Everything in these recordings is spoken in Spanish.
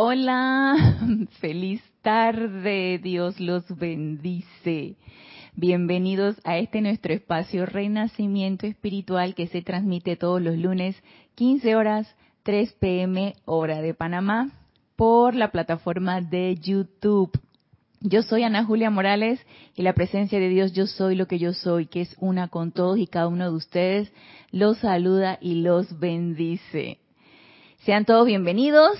Hola, feliz tarde, Dios los bendice. Bienvenidos a este nuestro espacio Renacimiento Espiritual que se transmite todos los lunes 15 horas 3 pm hora de Panamá por la plataforma de YouTube. Yo soy Ana Julia Morales y la presencia de Dios, yo soy lo que yo soy, que es una con todos y cada uno de ustedes, los saluda y los bendice. Sean todos bienvenidos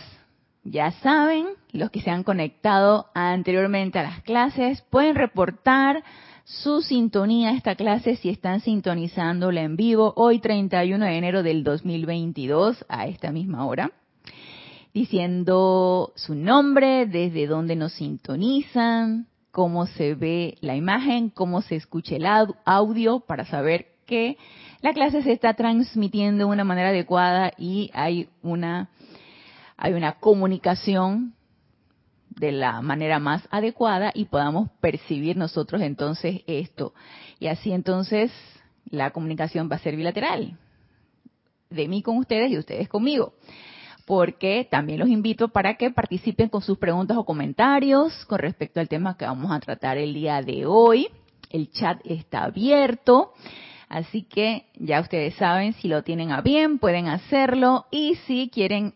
ya saben, los que se han conectado anteriormente a las clases pueden reportar su sintonía a esta clase si están sintonizándola en vivo hoy 31 de enero del 2022 a esta misma hora, diciendo su nombre, desde dónde nos sintonizan, cómo se ve la imagen, cómo se escucha el audio para saber que la clase se está transmitiendo de una manera adecuada y hay una hay una comunicación de la manera más adecuada y podamos percibir nosotros entonces esto. Y así entonces la comunicación va a ser bilateral, de mí con ustedes y ustedes conmigo. Porque también los invito para que participen con sus preguntas o comentarios con respecto al tema que vamos a tratar el día de hoy. El chat está abierto. Así que ya ustedes saben, si lo tienen a bien, pueden hacerlo. Y si quieren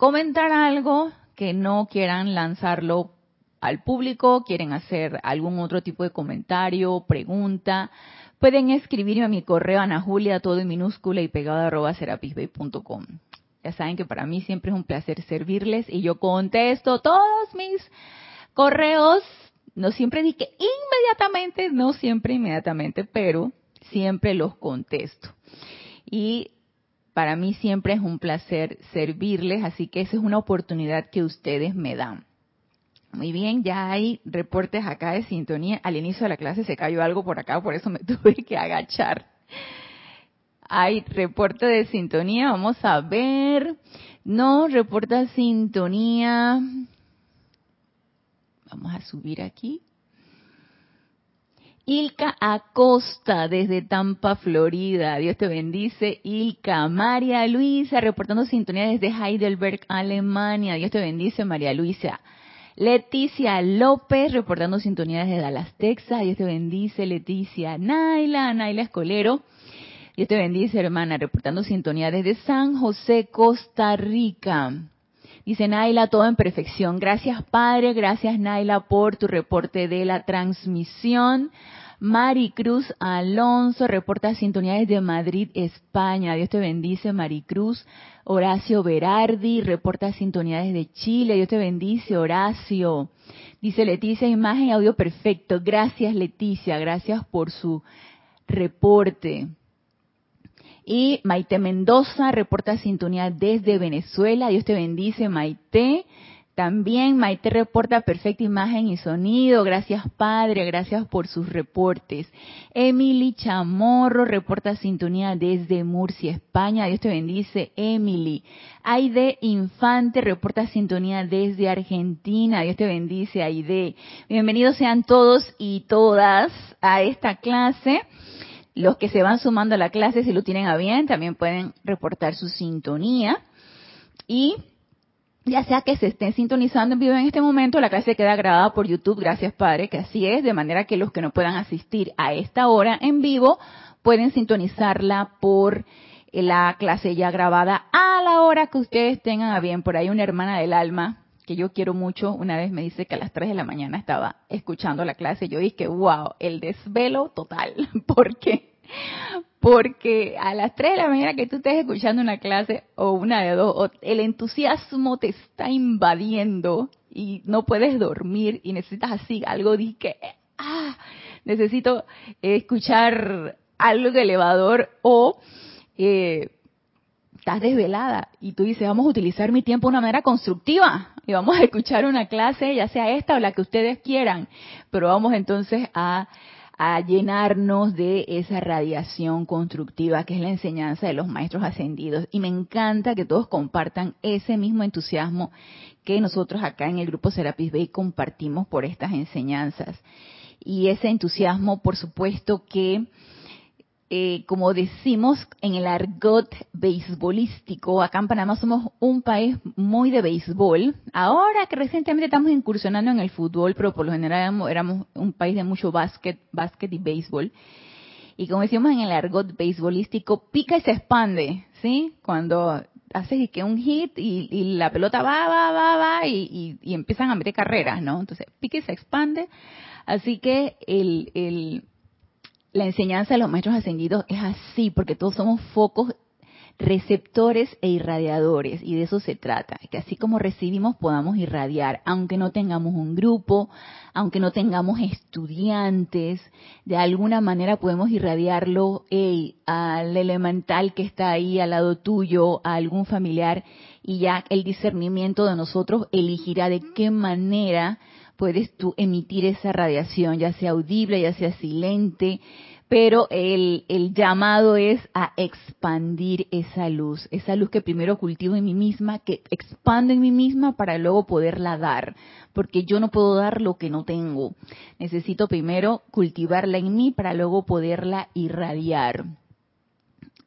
comentar algo que no quieran lanzarlo al público, quieren hacer algún otro tipo de comentario, pregunta, pueden escribirme a mi correo anajulia, todo en minúscula y pegado arroba serapisbay.com. Ya saben que para mí siempre es un placer servirles y yo contesto todos mis correos, no siempre dije inmediatamente, no siempre inmediatamente, pero siempre los contesto. Y para mí siempre es un placer servirles, así que esa es una oportunidad que ustedes me dan. Muy bien, ya hay reportes acá de sintonía. Al inicio de la clase se cayó algo por acá, por eso me tuve que agachar. Hay reporte de sintonía, vamos a ver. No, reporta sintonía. Vamos a subir aquí. Ilka Acosta desde Tampa, Florida. Dios te bendice. Ilka. María Luisa reportando sintonía desde Heidelberg, Alemania. Dios te bendice, María Luisa. Leticia López reportando sintonía desde Dallas, Texas. Dios te bendice, Leticia. Naila, Naila Escolero. Dios te bendice, hermana, reportando sintonía desde San José, Costa Rica. Dice Naila, todo en perfección. Gracias, Padre. Gracias, Naila, por tu reporte de la transmisión. Maricruz Alonso reporta sintonía desde Madrid, España. Dios te bendice, Maricruz. Horacio Berardi reporta sintonía desde Chile. Dios te bendice, Horacio. Dice Leticia, imagen y audio perfecto. Gracias, Leticia. Gracias por su reporte. Y Maite Mendoza reporta sintonía desde Venezuela. Dios te bendice, Maite. También Maite reporta perfecta imagen y sonido. Gracias Padre, gracias por sus reportes. Emily Chamorro reporta sintonía desde Murcia, España. Dios te bendice, Emily. Aide Infante reporta sintonía desde Argentina. Dios te bendice, Aide. Bienvenidos sean todos y todas a esta clase. Los que se van sumando a la clase, si lo tienen a bien, también pueden reportar su sintonía. Y ya sea que se estén sintonizando en vivo en este momento, la clase queda grabada por YouTube, gracias Padre, que así es, de manera que los que no puedan asistir a esta hora en vivo pueden sintonizarla por la clase ya grabada a la hora que ustedes tengan a bien. Por ahí una hermana del alma que yo quiero mucho, una vez me dice que a las 3 de la mañana estaba escuchando la clase. Yo dije, wow, el desvelo total. ¿Por qué? Porque a las 3 de la mañana que tú estés escuchando una clase o una de dos, el entusiasmo te está invadiendo y no puedes dormir y necesitas así algo de que, ah, necesito escuchar algo elevador o eh, estás desvelada y tú dices, vamos a utilizar mi tiempo de una manera constructiva y vamos a escuchar una clase, ya sea esta o la que ustedes quieran, pero vamos entonces a a llenarnos de esa radiación constructiva que es la enseñanza de los maestros ascendidos. Y me encanta que todos compartan ese mismo entusiasmo que nosotros acá en el grupo Serapis Bay compartimos por estas enseñanzas. Y ese entusiasmo, por supuesto, que eh, como decimos en el argot beisbolístico, acá en Panamá somos un país muy de béisbol. Ahora que recientemente estamos incursionando en el fútbol, pero por lo general éramos, un país de mucho básquet, básquet y béisbol. Y como decimos en el argot beisbolístico, pica y se expande, ¿sí? Cuando haces que un hit y, la pelota va, va, va, va y, y, empiezan a meter carreras, ¿no? Entonces, pica y se expande. Así que el, el, la enseñanza de los maestros ascendidos es así, porque todos somos focos receptores e irradiadores, y de eso se trata, que así como recibimos podamos irradiar, aunque no tengamos un grupo, aunque no tengamos estudiantes, de alguna manera podemos irradiarlo al elemental que está ahí al lado tuyo, a algún familiar, y ya el discernimiento de nosotros elegirá de qué manera puedes tú emitir esa radiación, ya sea audible, ya sea silente, pero el, el, llamado es a expandir esa luz, esa luz que primero cultivo en mí misma, que expando en mí misma para luego poderla dar, porque yo no puedo dar lo que no tengo. Necesito primero cultivarla en mí para luego poderla irradiar.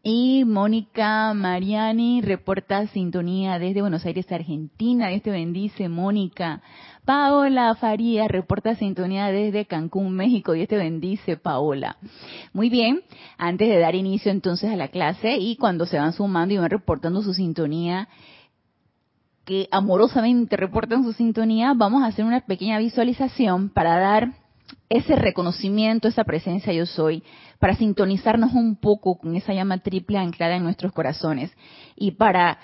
Y Mónica Mariani reporta sintonía desde Buenos Aires, Argentina. Dios te bendice, Mónica. Paola Faría reporta sintonía desde Cancún, México. Dios te bendice, Paola. Muy bien, antes de dar inicio entonces a la clase y cuando se van sumando y van reportando su sintonía, que amorosamente reportan su sintonía, vamos a hacer una pequeña visualización para dar ese reconocimiento, esa presencia yo soy, para sintonizarnos un poco con esa llama triple anclada en nuestros corazones y para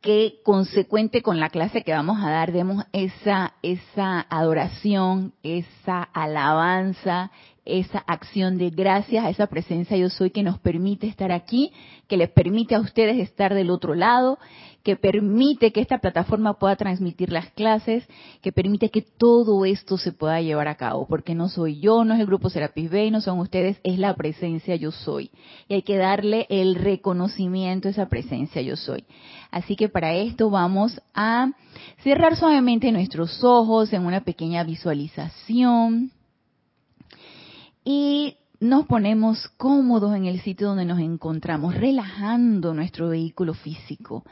que consecuente con la clase que vamos a dar demos esa esa adoración, esa alabanza, esa acción de gracias a esa presencia yo soy que nos permite estar aquí, que les permite a ustedes estar del otro lado, que permite que esta plataforma pueda transmitir las clases, que permite que todo esto se pueda llevar a cabo, porque no soy yo, no es el grupo Serapis Bay, no son ustedes, es la presencia yo soy. Y hay que darle el reconocimiento a esa presencia yo soy. Así que para esto vamos a cerrar suavemente nuestros ojos en una pequeña visualización y nos ponemos cómodos en el sitio donde nos encontramos, relajando nuestro vehículo físico.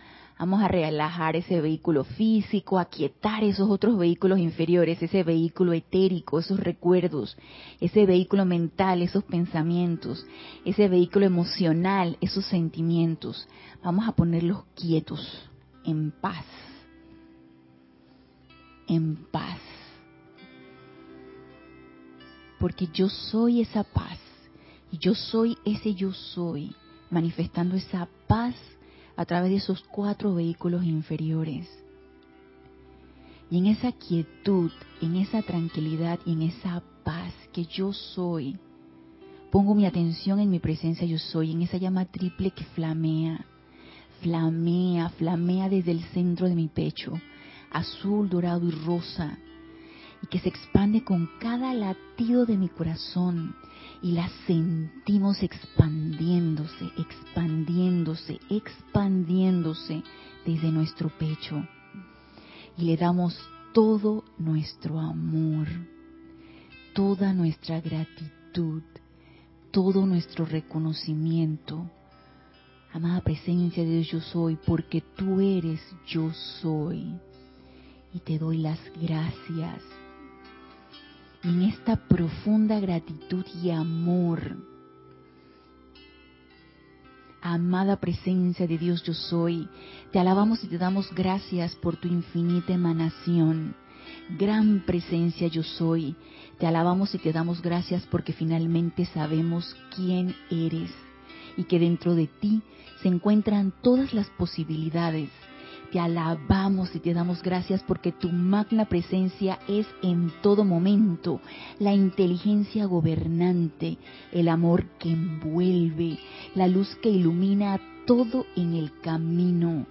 Vamos a relajar ese vehículo físico, a quietar esos otros vehículos inferiores, ese vehículo etérico, esos recuerdos, ese vehículo mental, esos pensamientos, ese vehículo emocional, esos sentimientos. Vamos a ponerlos quietos, en paz, en paz porque yo soy esa paz y yo soy ese yo soy, manifestando esa paz a través de esos cuatro vehículos inferiores. Y en esa quietud, en esa tranquilidad y en esa paz que yo soy, pongo mi atención en mi presencia yo soy, en esa llama triple que flamea, flamea, flamea desde el centro de mi pecho, azul, dorado y rosa, y que se expande con cada latido de mi corazón y la sentimos expandiéndose, expandiéndose, expandiéndose desde nuestro pecho. Y le damos todo nuestro amor, toda nuestra gratitud, todo nuestro reconocimiento. Amada presencia de Dios yo soy, porque tú eres yo soy. Y te doy las gracias en esta profunda gratitud y amor. Amada presencia de Dios yo soy, te alabamos y te damos gracias por tu infinita emanación. Gran presencia yo soy, te alabamos y te damos gracias porque finalmente sabemos quién eres y que dentro de ti se encuentran todas las posibilidades te alabamos y te damos gracias porque tu magna presencia es en todo momento la inteligencia gobernante, el amor que envuelve, la luz que ilumina todo en el camino.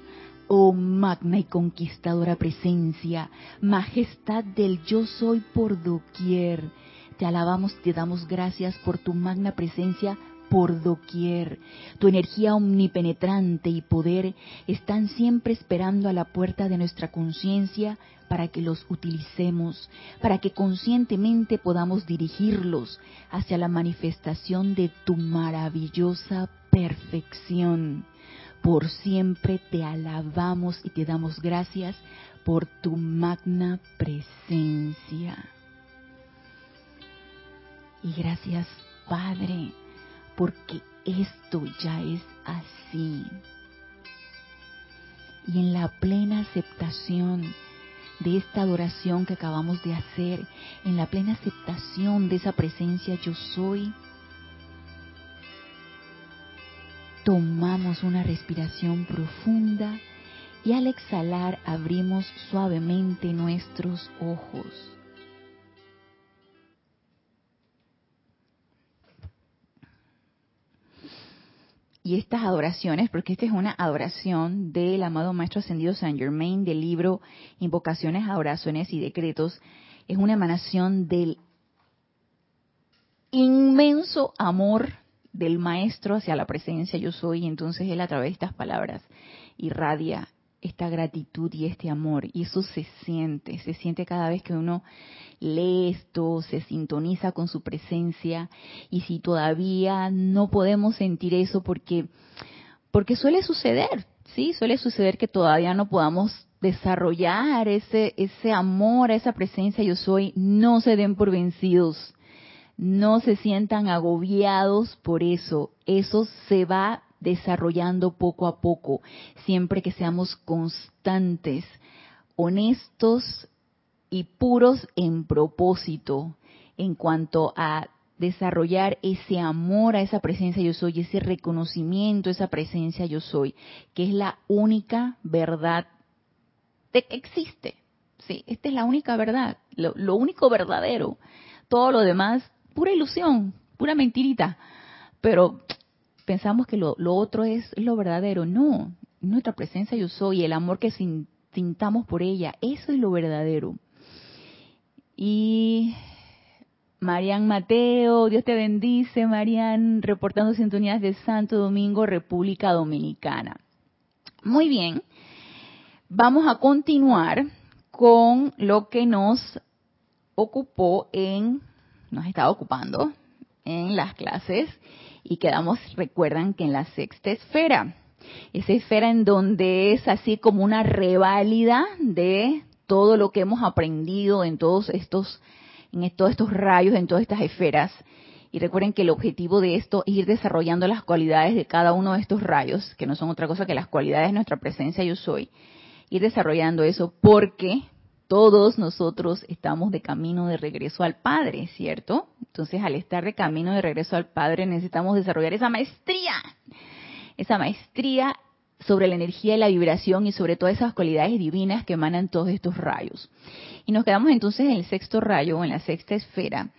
Oh magna y conquistadora presencia, majestad del yo soy por doquier. Te alabamos y te damos gracias por tu magna presencia por doquier. Tu energía omnipenetrante y poder están siempre esperando a la puerta de nuestra conciencia para que los utilicemos, para que conscientemente podamos dirigirlos hacia la manifestación de tu maravillosa perfección. Por siempre te alabamos y te damos gracias por tu magna presencia. Y gracias, Padre, porque esto ya es así. Y en la plena aceptación de esta adoración que acabamos de hacer, en la plena aceptación de esa presencia yo soy, tomamos una respiración profunda y al exhalar abrimos suavemente nuestros ojos. Y estas adoraciones, porque esta es una adoración del amado Maestro Ascendido Saint Germain del libro Invocaciones, Adoraciones y Decretos, es una emanación del inmenso amor del Maestro hacia la presencia yo soy, y entonces Él a través de estas palabras irradia esta gratitud y este amor. Y eso se siente, se siente cada vez que uno lee esto, se sintoniza con su presencia. Y si todavía no podemos sentir eso porque, porque suele suceder, ¿sí? Suele suceder que todavía no podamos desarrollar ese, ese amor esa presencia yo soy, no se den por vencidos. No se sientan agobiados por eso. Eso se va desarrollando poco a poco, siempre que seamos constantes, honestos y puros en propósito en cuanto a desarrollar ese amor a esa presencia yo soy, ese reconocimiento a esa presencia yo soy, que es la única verdad que existe. Sí, esta es la única verdad, lo, lo único verdadero. Todo lo demás, pura ilusión, pura mentirita. Pero pensamos que lo, otro es lo verdadero. No, nuestra presencia yo soy, el amor que sintamos por ella, eso es lo verdadero. Y Marian Mateo, Dios te bendice, Marian, reportando sintonías de Santo Domingo, República Dominicana. Muy bien, vamos a continuar con lo que nos ocupó en, nos está ocupando en las clases y quedamos, recuerdan que en la sexta esfera, esa esfera en donde es así como una reválida de todo lo que hemos aprendido en todos estos, en todos estos rayos, en todas estas esferas. Y recuerden que el objetivo de esto es ir desarrollando las cualidades de cada uno de estos rayos, que no son otra cosa que las cualidades de nuestra presencia yo soy. Ir desarrollando eso porque todos nosotros estamos de camino de regreso al Padre, ¿cierto? Entonces, al estar de camino de regreso al Padre, necesitamos desarrollar esa maestría, esa maestría sobre la energía y la vibración y sobre todas esas cualidades divinas que emanan todos estos rayos. Y nos quedamos entonces en el sexto rayo, en la sexta esfera,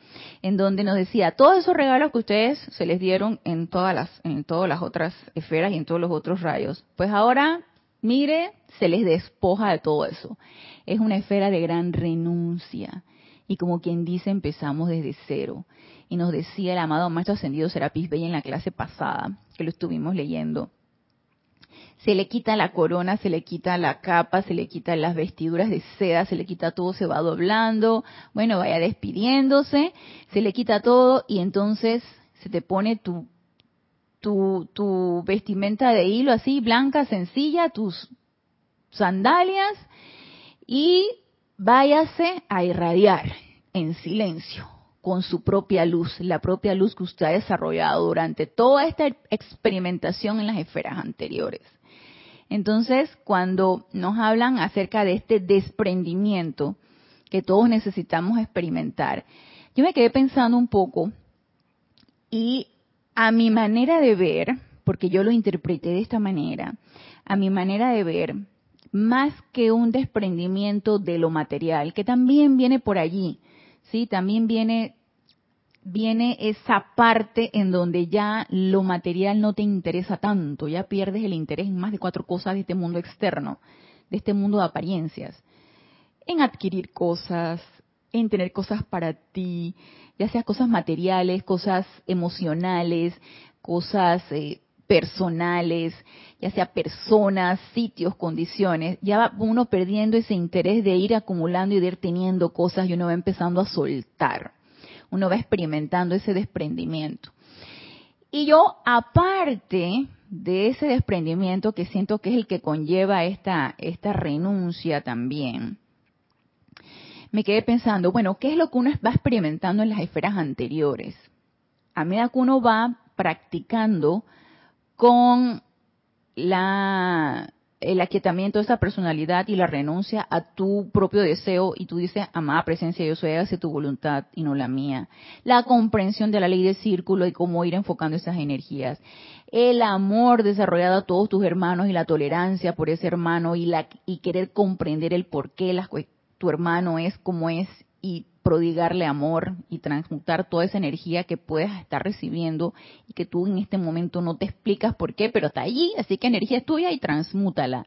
en donde nos decía, todos esos regalos que ustedes se les dieron en todas las, en todas las otras esferas y en todos los otros rayos, pues ahora, mire, se les despoja de todo eso es una esfera de gran renuncia. Y como quien dice, empezamos desde cero. Y nos decía el amado Maestro Ascendido Serapis Bey en la clase pasada, que lo estuvimos leyendo. Se le quita la corona, se le quita la capa, se le quita las vestiduras de seda, se le quita todo, se va doblando, bueno, vaya despidiéndose, se le quita todo y entonces se te pone tu, tu, tu vestimenta de hilo así, blanca, sencilla, tus sandalias y váyase a irradiar en silencio con su propia luz, la propia luz que usted ha desarrollado durante toda esta experimentación en las esferas anteriores. Entonces, cuando nos hablan acerca de este desprendimiento que todos necesitamos experimentar, yo me quedé pensando un poco y a mi manera de ver, porque yo lo interpreté de esta manera, a mi manera de ver, más que un desprendimiento de lo material, que también viene por allí, ¿sí? También viene viene esa parte en donde ya lo material no te interesa tanto, ya pierdes el interés en más de cuatro cosas de este mundo externo, de este mundo de apariencias, en adquirir cosas, en tener cosas para ti, ya sea cosas materiales, cosas emocionales, cosas eh, personales, ya sea personas, sitios, condiciones, ya va uno perdiendo ese interés de ir acumulando y de ir teniendo cosas y uno va empezando a soltar. Uno va experimentando ese desprendimiento. Y yo, aparte de ese desprendimiento que siento que es el que conlleva esta, esta renuncia también, me quedé pensando, bueno, ¿qué es lo que uno va experimentando en las esferas anteriores? A medida que uno va practicando con la, el aquietamiento de esa personalidad y la renuncia a tu propio deseo y tú dices, amada presencia, yo soy, hágase tu voluntad y no la mía. La comprensión de la ley del círculo y cómo ir enfocando esas energías. El amor desarrollado a todos tus hermanos y la tolerancia por ese hermano y, la, y querer comprender el por qué tu hermano es como es y prodigarle amor y transmutar toda esa energía que puedes estar recibiendo y que tú en este momento no te explicas por qué, pero está allí, así que energía es tuya y transmútala.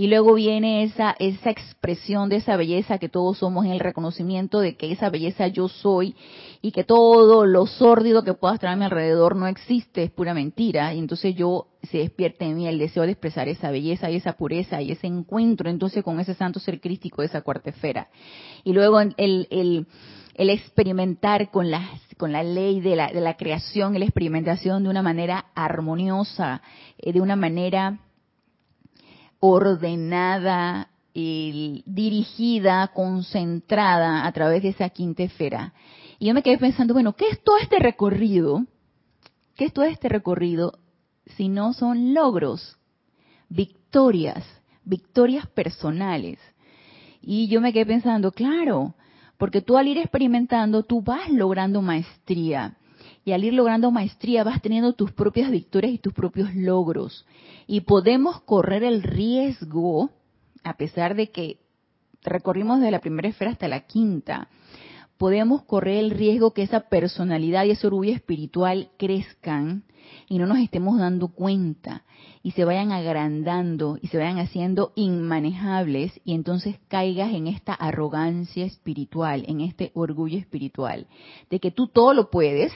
Y luego viene esa, esa expresión de esa belleza que todos somos en el reconocimiento de que esa belleza yo soy y que todo lo sórdido que pueda estar a mi alrededor no existe, es pura mentira. Y entonces yo se despierta en mí el deseo de expresar esa belleza y esa pureza y ese encuentro entonces con ese santo ser crístico de esa cuarta esfera. Y luego el, el, el experimentar con la, con la ley de la, de la creación, la experimentación de una manera armoniosa, eh, de una manera ordenada, dirigida, concentrada a través de esa quinta esfera. Y yo me quedé pensando, bueno, ¿qué es todo este recorrido? ¿Qué es todo este recorrido si no son logros, victorias, victorias personales? Y yo me quedé pensando, claro, porque tú al ir experimentando, tú vas logrando maestría. Y al ir logrando maestría vas teniendo tus propias victorias y tus propios logros. Y podemos correr el riesgo, a pesar de que recorrimos de la primera esfera hasta la quinta, podemos correr el riesgo que esa personalidad y ese orgullo espiritual crezcan y no nos estemos dando cuenta y se vayan agrandando y se vayan haciendo inmanejables y entonces caigas en esta arrogancia espiritual, en este orgullo espiritual, de que tú todo lo puedes,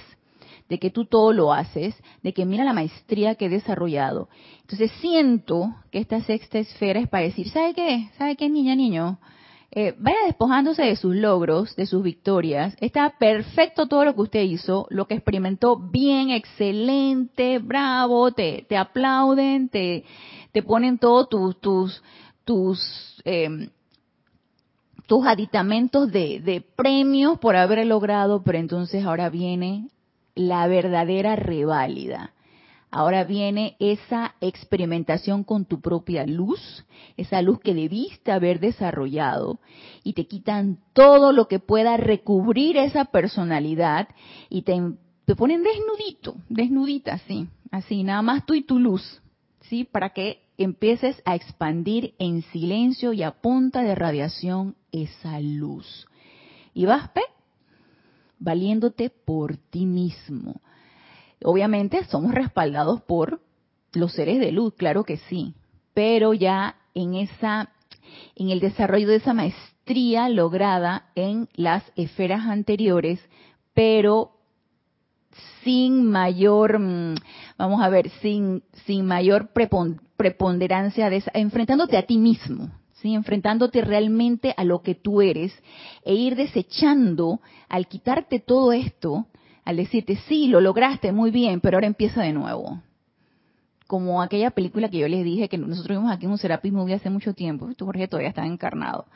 de que tú todo lo haces, de que mira la maestría que he desarrollado. Entonces siento que esta sexta esfera es para decir, ¿sabe qué? ¿Sabe qué, niña, niño? Eh, vaya despojándose de sus logros, de sus victorias. Está perfecto todo lo que usted hizo, lo que experimentó bien, excelente, bravo, te, te aplauden, te, te ponen todos tus, tus, tus, eh, tus aditamentos de, de premios por haber logrado, pero entonces ahora viene la verdadera reválida. Ahora viene esa experimentación con tu propia luz, esa luz que debiste haber desarrollado, y te quitan todo lo que pueda recubrir esa personalidad y te, te ponen desnudito, desnudita, así, así, nada más tú y tu luz, ¿sí? Para que empieces a expandir en silencio y a punta de radiación esa luz. Y vas, pe, valiéndote por ti mismo. Obviamente somos respaldados por los seres de luz, claro que sí, pero ya en esa en el desarrollo de esa maestría lograda en las esferas anteriores, pero sin mayor, mm, vamos a ver, sin, sin mayor preponderancia de esa, enfrentándote a ti mismo, ¿sí? enfrentándote realmente a lo que tú eres e ir desechando, al quitarte todo esto, al decirte, sí, lo lograste muy bien, pero ahora empieza de nuevo. Como aquella película que yo les dije que nosotros vimos aquí en un Serapis Movie hace mucho tiempo, esto Jorge todavía está encarnado,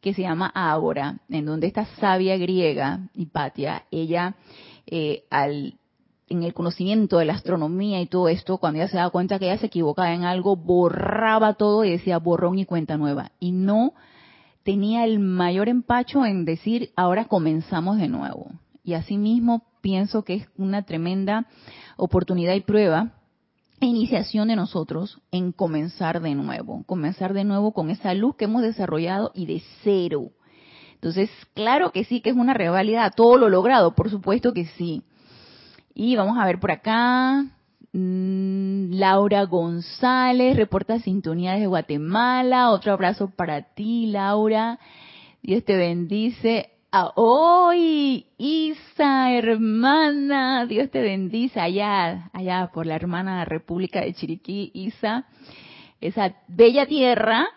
que se llama Ágora, en donde esta sabia griega, Hipatia, ella eh, al en el conocimiento de la astronomía y todo esto, cuando ella se daba cuenta que ella se equivocaba en algo, borraba todo y decía borrón y cuenta nueva. Y no tenía el mayor empacho en decir, ahora comenzamos de nuevo. Y asimismo pienso que es una tremenda oportunidad y prueba e iniciación de nosotros en comenzar de nuevo, comenzar de nuevo con esa luz que hemos desarrollado y de cero. Entonces, claro que sí, que es una rivalidad, todo lo logrado, por supuesto que sí. Y vamos a ver por acá. Mm, Laura González, reporta sintonía desde Guatemala. Otro abrazo para ti, Laura. Dios te bendice. a hoy. Isa, hermana, Dios te bendice allá, allá por la hermana República de Chiriquí, Isa, esa bella tierra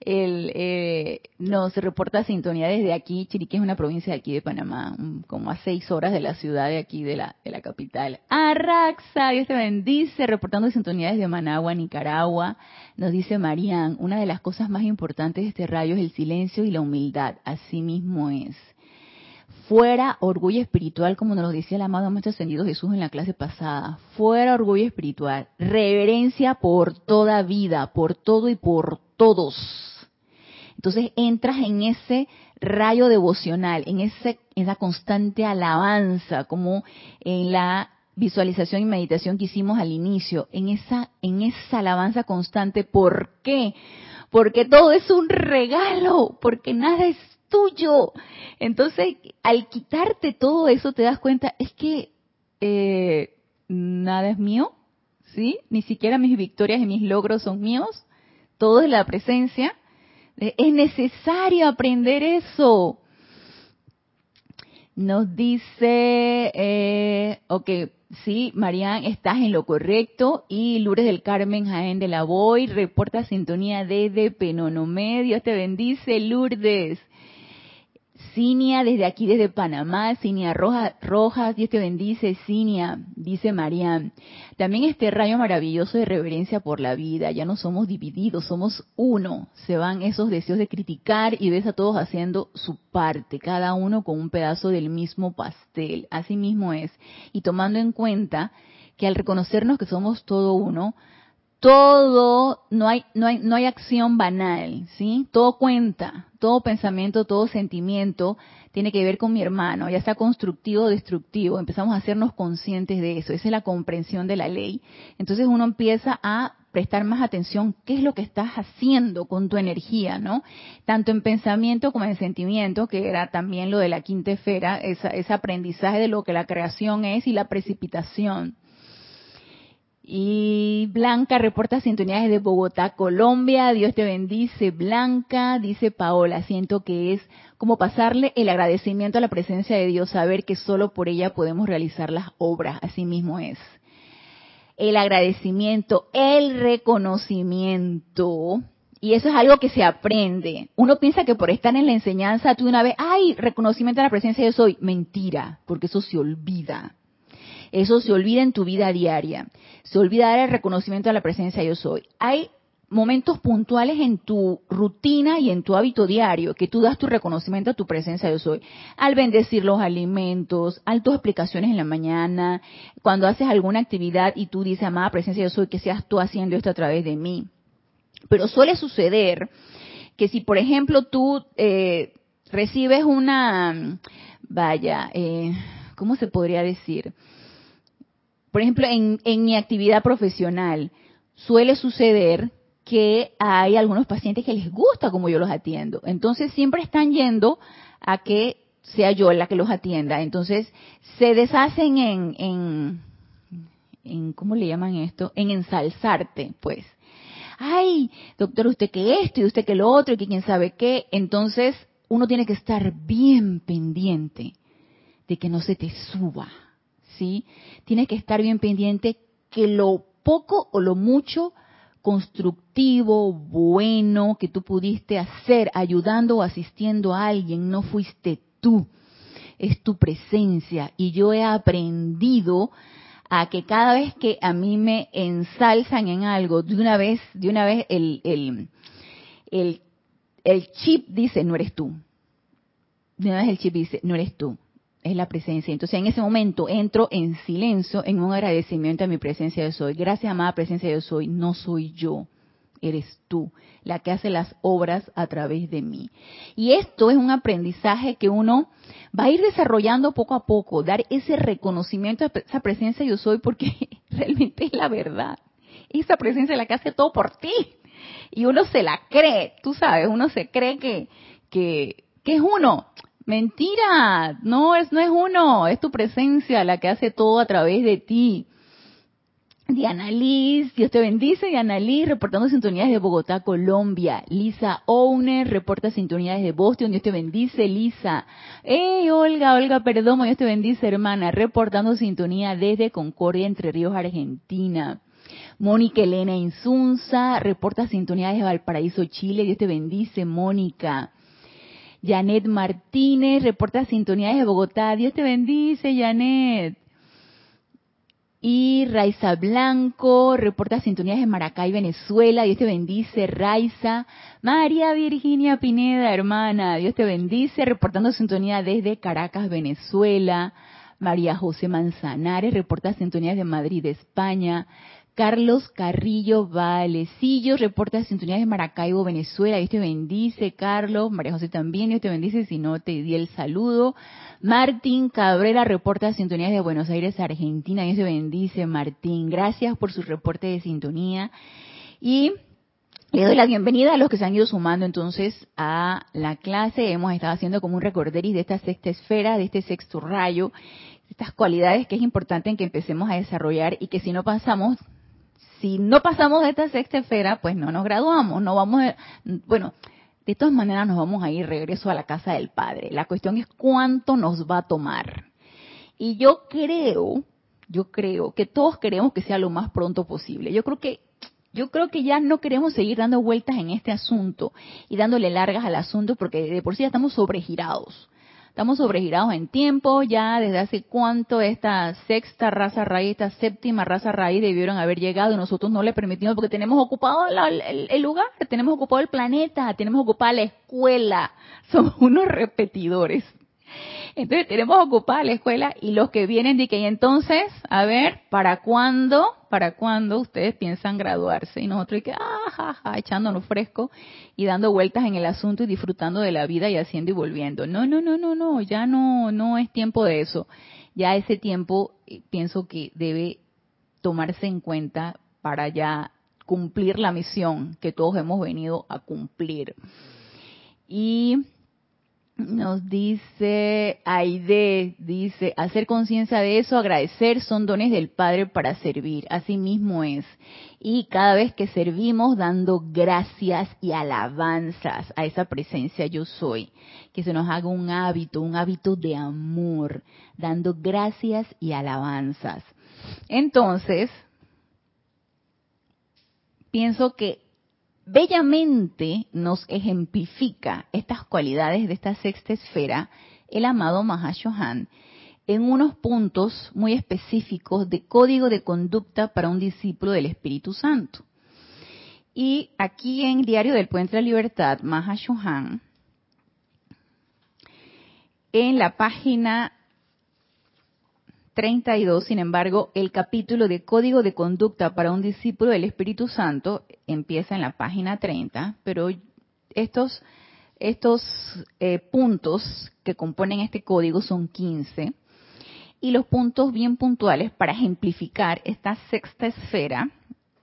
él eh, nos reporta sintonía desde aquí. Chiriquí es una provincia de aquí de Panamá, como a seis horas de la ciudad de aquí de la, de la capital. Arraxa, Dios te bendice, reportando sintonía desde Managua, Nicaragua. Nos dice Marían, una de las cosas más importantes de este rayo es el silencio y la humildad. Así mismo es. Fuera orgullo espiritual, como nos lo decía el amado Maestro Ascendido Jesús en la clase pasada. Fuera orgullo espiritual. Reverencia por toda vida, por todo y por todos. Entonces entras en ese rayo devocional, en esa constante alabanza, como en la visualización y meditación que hicimos al inicio, en esa, en esa alabanza constante. ¿Por qué? Porque todo es un regalo, porque nada es tuyo. Entonces, al quitarte todo eso, te das cuenta, es que eh, nada es mío, ¿sí? Ni siquiera mis victorias y mis logros son míos, todo es la presencia. Es necesario aprender eso. Nos dice, eh, ok, sí, Marian, estás en lo correcto. Y Lourdes del Carmen Jaén de la Boy reporta sintonía desde Penonomé. Dios te bendice, Lourdes. Cinia, desde aquí, desde Panamá, Cinia Rojas, Rojas, Dios te bendice, Cinia, dice María. También este rayo maravilloso de reverencia por la vida, ya no somos divididos, somos uno. Se van esos deseos de criticar y ves a todos haciendo su parte, cada uno con un pedazo del mismo pastel. Así mismo es. Y tomando en cuenta que al reconocernos que somos todo uno, todo, no hay, no hay, no hay acción banal, ¿sí? Todo cuenta, todo pensamiento, todo sentimiento tiene que ver con mi hermano, ya sea constructivo o destructivo. Empezamos a hacernos conscientes de eso. Esa es la comprensión de la ley. Entonces uno empieza a prestar más atención qué es lo que estás haciendo con tu energía, ¿no? Tanto en pensamiento como en sentimiento, que era también lo de la quinta esfera, ese aprendizaje de lo que la creación es y la precipitación. Y Blanca reporta sintonía desde Bogotá, Colombia. Dios te bendice, Blanca. Dice Paola, siento que es como pasarle el agradecimiento a la presencia de Dios, saber que solo por ella podemos realizar las obras. Así mismo es. El agradecimiento, el reconocimiento. Y eso es algo que se aprende. Uno piensa que por estar en la enseñanza, tú una vez, ay, reconocimiento a la presencia de Dios soy. Mentira, porque eso se olvida. Eso se olvida en tu vida diaria. Se olvida dar el reconocimiento a la presencia yo soy. Hay momentos puntuales en tu rutina y en tu hábito diario que tú das tu reconocimiento a tu presencia yo soy. Al bendecir los alimentos, al tus explicaciones en la mañana, cuando haces alguna actividad y tú dices, amada presencia yo soy, que seas tú haciendo esto a través de mí. Pero suele suceder que si, por ejemplo, tú eh, recibes una, vaya, eh, ¿cómo se podría decir? Por ejemplo, en, mi actividad profesional suele suceder que hay algunos pacientes que les gusta como yo los atiendo. Entonces siempre están yendo a que sea yo la que los atienda. Entonces se deshacen en, en, en ¿cómo le llaman esto? En ensalzarte, pues. Ay, doctor, usted que esto y usted que lo otro y que quién sabe qué. Entonces uno tiene que estar bien pendiente de que no se te suba ¿sí? Tienes que estar bien pendiente que lo poco o lo mucho constructivo, bueno que tú pudiste hacer ayudando o asistiendo a alguien, no fuiste tú, es tu presencia. Y yo he aprendido a que cada vez que a mí me ensalzan en algo, de una vez, de una vez el, el, el, el chip dice, no eres tú. De una vez el chip dice, no eres tú es la presencia. Entonces en ese momento entro en silencio, en un agradecimiento a mi presencia de soy. Gracias, amada presencia de soy. No soy yo, eres tú, la que hace las obras a través de mí. Y esto es un aprendizaje que uno va a ir desarrollando poco a poco, dar ese reconocimiento a esa presencia yo soy, porque realmente es la verdad. Esa presencia es la que hace todo por ti. Y uno se la cree, tú sabes, uno se cree que, que, que es uno. Mentira, no es, no es uno, es tu presencia la que hace todo a través de ti. Diana Liz, Dios te bendice. Diana Liz, reportando sintonías de Bogotá, Colombia. Lisa Owner, reporta sintonías de Boston. Dios te bendice, Lisa. Hey, Olga, Olga Perdomo, Dios te bendice, hermana. Reportando sintonía desde Concordia, Entre Ríos, Argentina. Mónica Elena Insunza, reporta sintonía desde Valparaíso, Chile. Dios te bendice, Mónica. Janet Martínez, reporta sintonía desde Bogotá. Dios te bendice, Janet. Y Raiza Blanco, reporta sintonías de Maracay, Venezuela. Dios te bendice, Raiza. María Virginia Pineda, hermana. Dios te bendice, reportando sintonía desde Caracas, Venezuela. María José Manzanares, reporta sintonías de Madrid, España. Carlos Carrillo Valecillo, reporta sintonías de Maracaibo, Venezuela. Dios te bendice, Carlos. María José también, Dios te bendice, si no te di el saludo. Martín Cabrera, reporta sintonías de Buenos Aires, Argentina. Dios te bendice, Martín. Gracias por su reporte de sintonía. Y le doy la bienvenida a los que se han ido sumando entonces a la clase. Hemos estado haciendo como un recorderis de esta sexta esfera, de este sexto rayo, estas cualidades que es importante en que empecemos a desarrollar y que si no pasamos si no pasamos de esta sexta esfera, pues no nos graduamos, no vamos, a, bueno, de todas maneras nos vamos a ir regreso a la casa del Padre. La cuestión es cuánto nos va a tomar. Y yo creo, yo creo que todos queremos que sea lo más pronto posible. Yo creo que yo creo que ya no queremos seguir dando vueltas en este asunto y dándole largas al asunto porque de por sí ya estamos sobregirados. Estamos sobregirados en tiempo, ya desde hace cuánto esta sexta raza raíz, esta séptima raza raíz debieron haber llegado y nosotros no le permitimos porque tenemos ocupado el, lugar, tenemos ocupado el planeta, tenemos ocupada la escuela, somos unos repetidores. Entonces tenemos ocupada la escuela y los que vienen de que entonces, a ver, ¿para cuándo? ¿Para cuándo ustedes piensan graduarse? Y nosotros que, ah, echándonos fresco y dando vueltas en el asunto y disfrutando de la vida y haciendo y volviendo. No, no, no, no, no, ya no, no es tiempo de eso. Ya ese tiempo eh, pienso que debe tomarse en cuenta para ya cumplir la misión que todos hemos venido a cumplir. Y nos dice Aide, dice, hacer conciencia de eso, agradecer, son dones del Padre para servir. Así mismo es. Y cada vez que servimos, dando gracias y alabanzas a esa presencia yo soy. Que se nos haga un hábito, un hábito de amor, dando gracias y alabanzas. Entonces, pienso que bellamente nos ejemplifica estas cualidades de esta sexta esfera el amado Mahashohan en unos puntos muy específicos de código de conducta para un discípulo del Espíritu Santo. Y aquí en Diario del Puente de la Libertad, Mahashohan, en la página 32, sin embargo, el capítulo de Código de Conducta para un discípulo del Espíritu Santo empieza en la página 30, pero estos, estos eh, puntos que componen este código son 15 y los puntos bien puntuales para ejemplificar esta sexta esfera,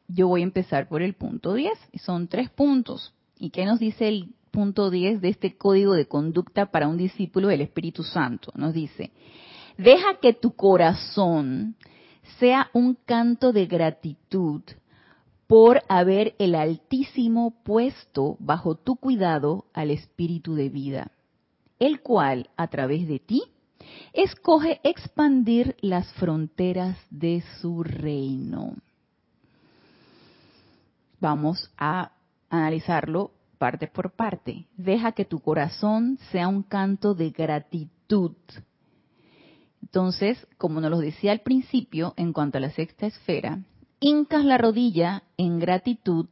yo voy a empezar por el punto 10, y son tres puntos. ¿Y qué nos dice el punto 10 de este código de conducta para un discípulo del Espíritu Santo? Nos dice, Deja que tu corazón sea un canto de gratitud por haber el Altísimo puesto bajo tu cuidado al Espíritu de vida, el cual, a través de ti, escoge expandir las fronteras de su reino. Vamos a analizarlo parte por parte. Deja que tu corazón sea un canto de gratitud entonces, como nos lo decía al principio, en cuanto a la sexta esfera, hincas la rodilla en gratitud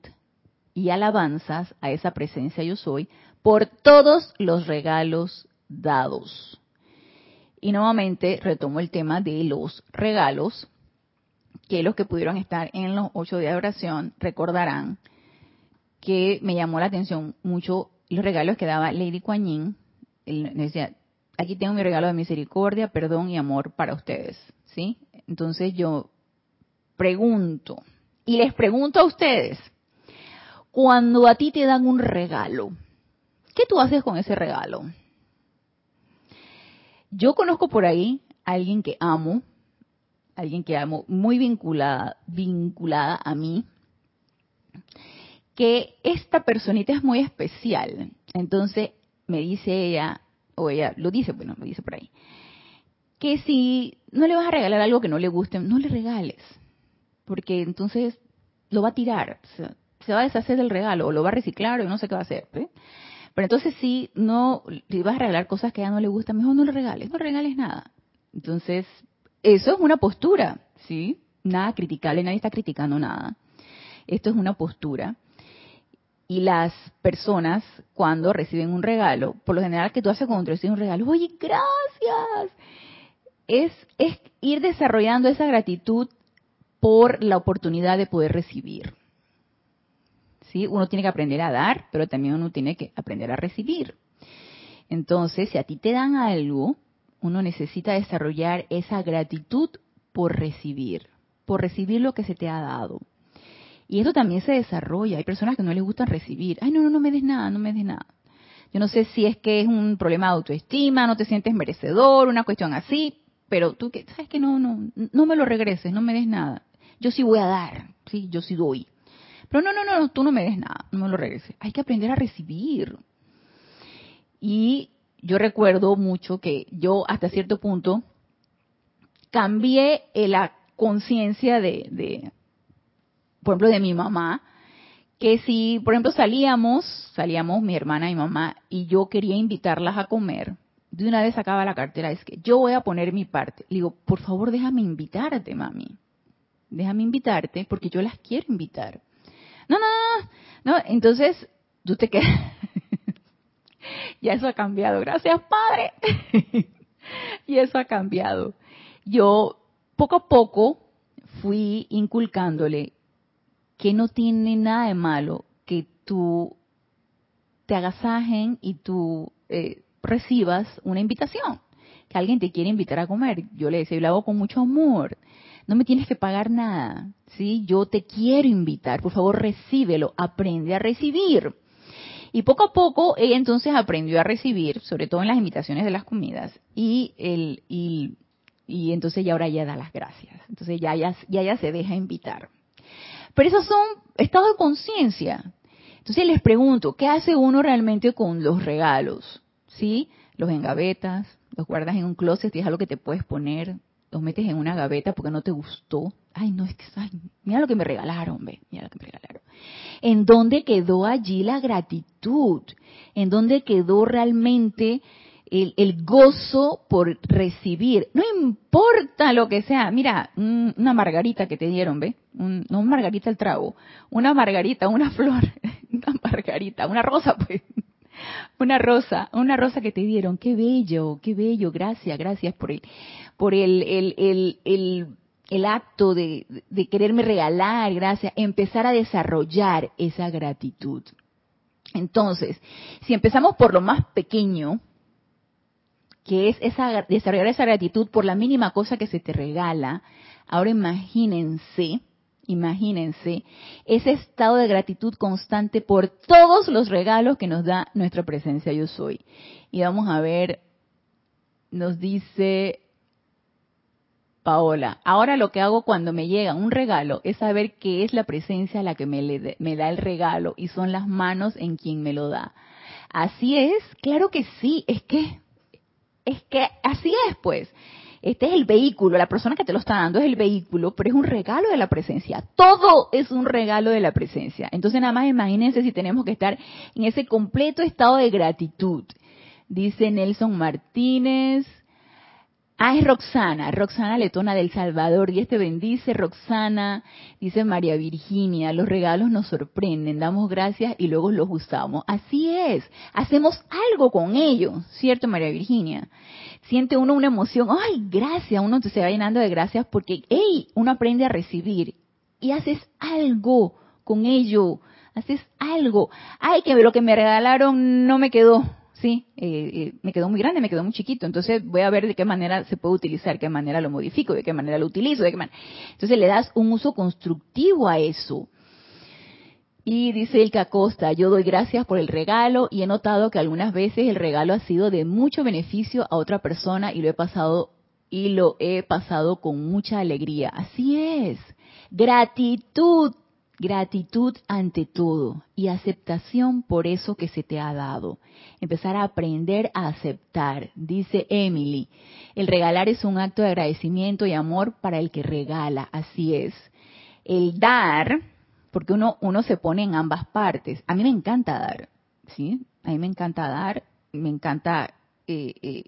y alabanzas a esa presencia yo soy por todos los regalos dados. Y nuevamente retomo el tema de los regalos, que los que pudieron estar en los ocho días de oración recordarán que me llamó la atención mucho los regalos que daba Lady Kuan Yin. decía, aquí tengo mi regalo de misericordia, perdón y amor para ustedes, ¿sí? Entonces yo pregunto, y les pregunto a ustedes, cuando a ti te dan un regalo, ¿qué tú haces con ese regalo? Yo conozco por ahí a alguien que amo alguien que amo, muy vinculada, vinculada a mí, que esta personita es muy especial. Entonces me dice ella, o ella lo dice, bueno, lo dice por ahí, que si no le vas a regalar algo que no le guste, no le regales, porque entonces lo va a tirar, se, va a deshacer del regalo, o lo va a reciclar, o no sé qué va a hacer. Pero entonces si no le vas a regalar cosas que a ella no le gustan, mejor no le regales, no regales nada. Entonces, eso es una postura, ¿sí? Nada criticable, nadie está criticando nada. Esto es una postura y las personas cuando reciben un regalo, por lo general que tú haces cuando recibes un regalo, oye, gracias, es, es ir desarrollando esa gratitud por la oportunidad de poder recibir. ¿Sí? Uno tiene que aprender a dar, pero también uno tiene que aprender a recibir. Entonces, si a ti te dan algo, uno necesita desarrollar esa gratitud por recibir, por recibir lo que se te ha dado. Y eso también se desarrolla. Hay personas que no les gustan recibir. Ay, no, no, no me des nada, no me des nada. Yo no sé si es que es un problema de autoestima, no te sientes merecedor, una cuestión así, pero tú que sabes que no, no, no me lo regreses, no me des nada. Yo sí voy a dar, sí, yo sí doy. Pero no, no, no, tú no me des nada, no me lo regreses. Hay que aprender a recibir. Y yo recuerdo mucho que yo hasta cierto punto cambié la conciencia de, por ejemplo, de mi mamá, que si, por ejemplo, salíamos, salíamos mi hermana y mamá, y yo quería invitarlas a comer, de una vez sacaba la cartera, es que yo voy a poner mi parte. Le digo, por favor, déjame invitarte, mami. Déjame invitarte porque yo las quiero invitar. No, no, no, no. Entonces, tú te quedas. ya eso ha cambiado. Gracias, Padre. y eso ha cambiado. Yo, poco a poco, fui inculcándole que no tiene nada de malo que tú te agasajen y tú eh, recibas una invitación, que alguien te quiere invitar a comer. Yo le decía, yo lo hago con mucho amor. No me tienes que pagar nada, ¿sí? Yo te quiero invitar, por favor recíbelo, aprende a recibir. Y poco a poco ella entonces aprendió a recibir, sobre todo en las invitaciones de las comidas, y el y, entonces ya ahora ya da las gracias. Entonces ya ya, ya, ya se deja invitar. Pero esos son estados de conciencia. Entonces les pregunto, ¿qué hace uno realmente con los regalos? ¿Sí? Los engavetas, los guardas en un closet es algo que te puedes poner, los metes en una gaveta porque no te gustó. Ay, no, es que, mira lo que me regalaron, ve, mira lo que me regalaron. ¿En dónde quedó allí la gratitud? ¿En dónde quedó realmente el, gozo por recibir. No importa lo que sea. Mira, una margarita que te dieron, ¿ve? Un, no una margarita el trago. Una margarita, una flor. Una margarita, una rosa, pues. Una rosa, una rosa que te dieron. Qué bello, qué bello. Gracias, gracias por el, por el, el, el, el, el acto de, de quererme regalar. Gracias. Empezar a desarrollar esa gratitud. Entonces, si empezamos por lo más pequeño, que es esa, desarrollar esa gratitud por la mínima cosa que se te regala. Ahora imagínense, imagínense ese estado de gratitud constante por todos los regalos que nos da nuestra presencia yo soy. Y vamos a ver, nos dice Paola, ahora lo que hago cuando me llega un regalo es saber qué es la presencia la que me da el regalo y son las manos en quien me lo da. Así es, claro que sí, es que es que así es, pues. Este es el vehículo, la persona que te lo está dando es el vehículo, pero es un regalo de la presencia. Todo es un regalo de la presencia. Entonces nada más imagínense si tenemos que estar en ese completo estado de gratitud. Dice Nelson Martínez, Ah, es Roxana, Roxana Letona del Salvador. Dios te bendice, Roxana. Dice María Virginia, los regalos nos sorprenden, damos gracias y luego los usamos. Así es, hacemos algo con ellos, ¿cierto, María Virginia? Siente uno una emoción, ay, gracias, uno se va llenando de gracias porque, hey, uno aprende a recibir y haces algo con ello, haces algo. Ay, que lo que me regalaron no me quedó, sí, eh, eh, me quedó muy grande, me quedó muy chiquito, entonces voy a ver de qué manera se puede utilizar, qué manera lo modifico, de qué manera lo utilizo, de qué manera. Entonces le das un uso constructivo a eso. Y dice el Acosta, yo doy gracias por el regalo y he notado que algunas veces el regalo ha sido de mucho beneficio a otra persona y lo he pasado y lo he pasado con mucha alegría. Así es. Gratitud, gratitud ante todo y aceptación por eso que se te ha dado. Empezar a aprender a aceptar, dice Emily. El regalar es un acto de agradecimiento y amor para el que regala, así es. El dar, porque uno, uno se pone en ambas partes. A mí me encanta dar, ¿sí? A mí me encanta dar, me encanta eh, eh,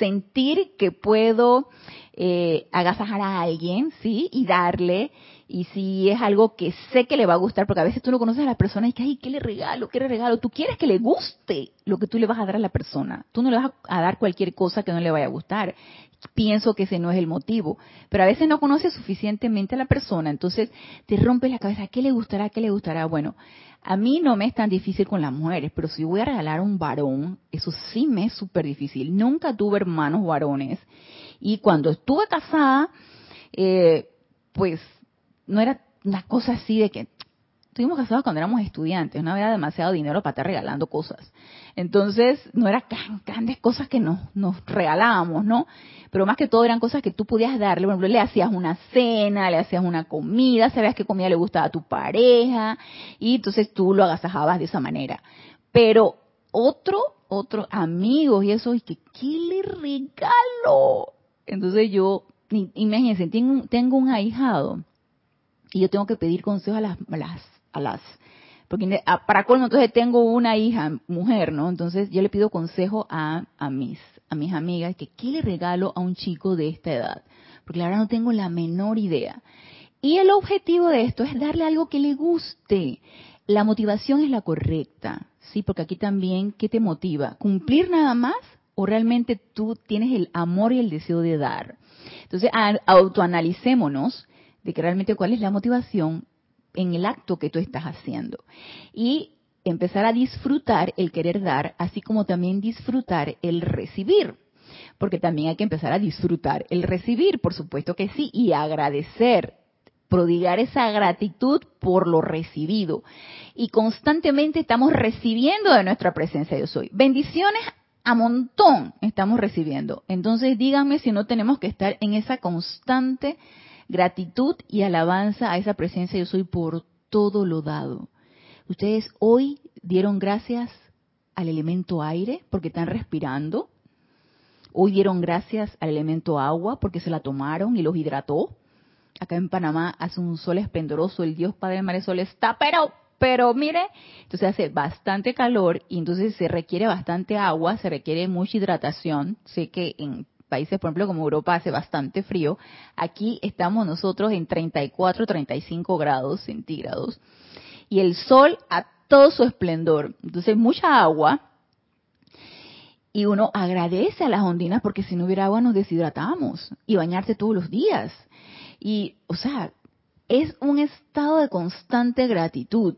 sentir que puedo eh, agasajar a alguien, ¿sí? Y darle, y si es algo que sé que le va a gustar, porque a veces tú no conoces a la persona y que, ay, ¿qué le regalo? ¿Qué le regalo? Tú quieres que le guste lo que tú le vas a dar a la persona. Tú no le vas a dar cualquier cosa que no le vaya a gustar. Pienso que ese no es el motivo. Pero a veces no conoces suficientemente a la persona, entonces te rompes la cabeza, ¿qué le gustará? ¿Qué le gustará? Bueno, a mí no me es tan difícil con las mujeres, pero si voy a regalar a un varón, eso sí me es súper difícil. Nunca tuve hermanos varones. Y cuando estuve casada, eh, pues no era una cosa así de que estuvimos casados cuando éramos estudiantes, no había demasiado dinero para estar regalando cosas. Entonces, no eran grandes cosas que nos, nos regalábamos, ¿no? Pero más que todo eran cosas que tú podías darle. Por ejemplo, le hacías una cena, le hacías una comida, sabías qué comida le gustaba a tu pareja, y entonces tú lo agasajabas de esa manera. Pero otro, otro, amigos y eso, y que, ¿qué le regalo? Entonces yo, imagínense, tengo, tengo un ahijado y yo tengo que pedir consejo a las, a las, porque para colmo entonces tengo una hija mujer, ¿no? Entonces yo le pido consejo a, a mis a mis amigas que qué le regalo a un chico de esta edad, porque la verdad no tengo la menor idea. Y el objetivo de esto es darle algo que le guste. La motivación es la correcta, sí, porque aquí también qué te motiva, cumplir nada más o realmente tú tienes el amor y el deseo de dar. Entonces autoanalicémonos de que realmente cuál es la motivación en el acto que tú estás haciendo. Y empezar a disfrutar el querer dar, así como también disfrutar el recibir. Porque también hay que empezar a disfrutar el recibir, por supuesto que sí, y agradecer, prodigar esa gratitud por lo recibido. Y constantemente estamos recibiendo de nuestra presencia yo soy. Bendiciones a montón estamos recibiendo. Entonces díganme si no tenemos que estar en esa constante gratitud y alabanza a esa presencia yo soy por todo lo dado. Ustedes hoy dieron gracias al elemento aire porque están respirando. Hoy dieron gracias al elemento agua porque se la tomaron y los hidrató. Acá en Panamá hace un sol esplendoroso, el Dios Padre Maresol está, pero, pero mire, entonces hace bastante calor y entonces se requiere bastante agua, se requiere mucha hidratación. Sé que en países, por ejemplo, como Europa hace bastante frío. Aquí estamos nosotros en 34, 35 grados centígrados. Y el sol a todo su esplendor. Entonces, mucha agua. Y uno agradece a las ondinas porque si no hubiera agua nos deshidratamos. Y bañarse todos los días. Y, o sea, es un estado de constante gratitud.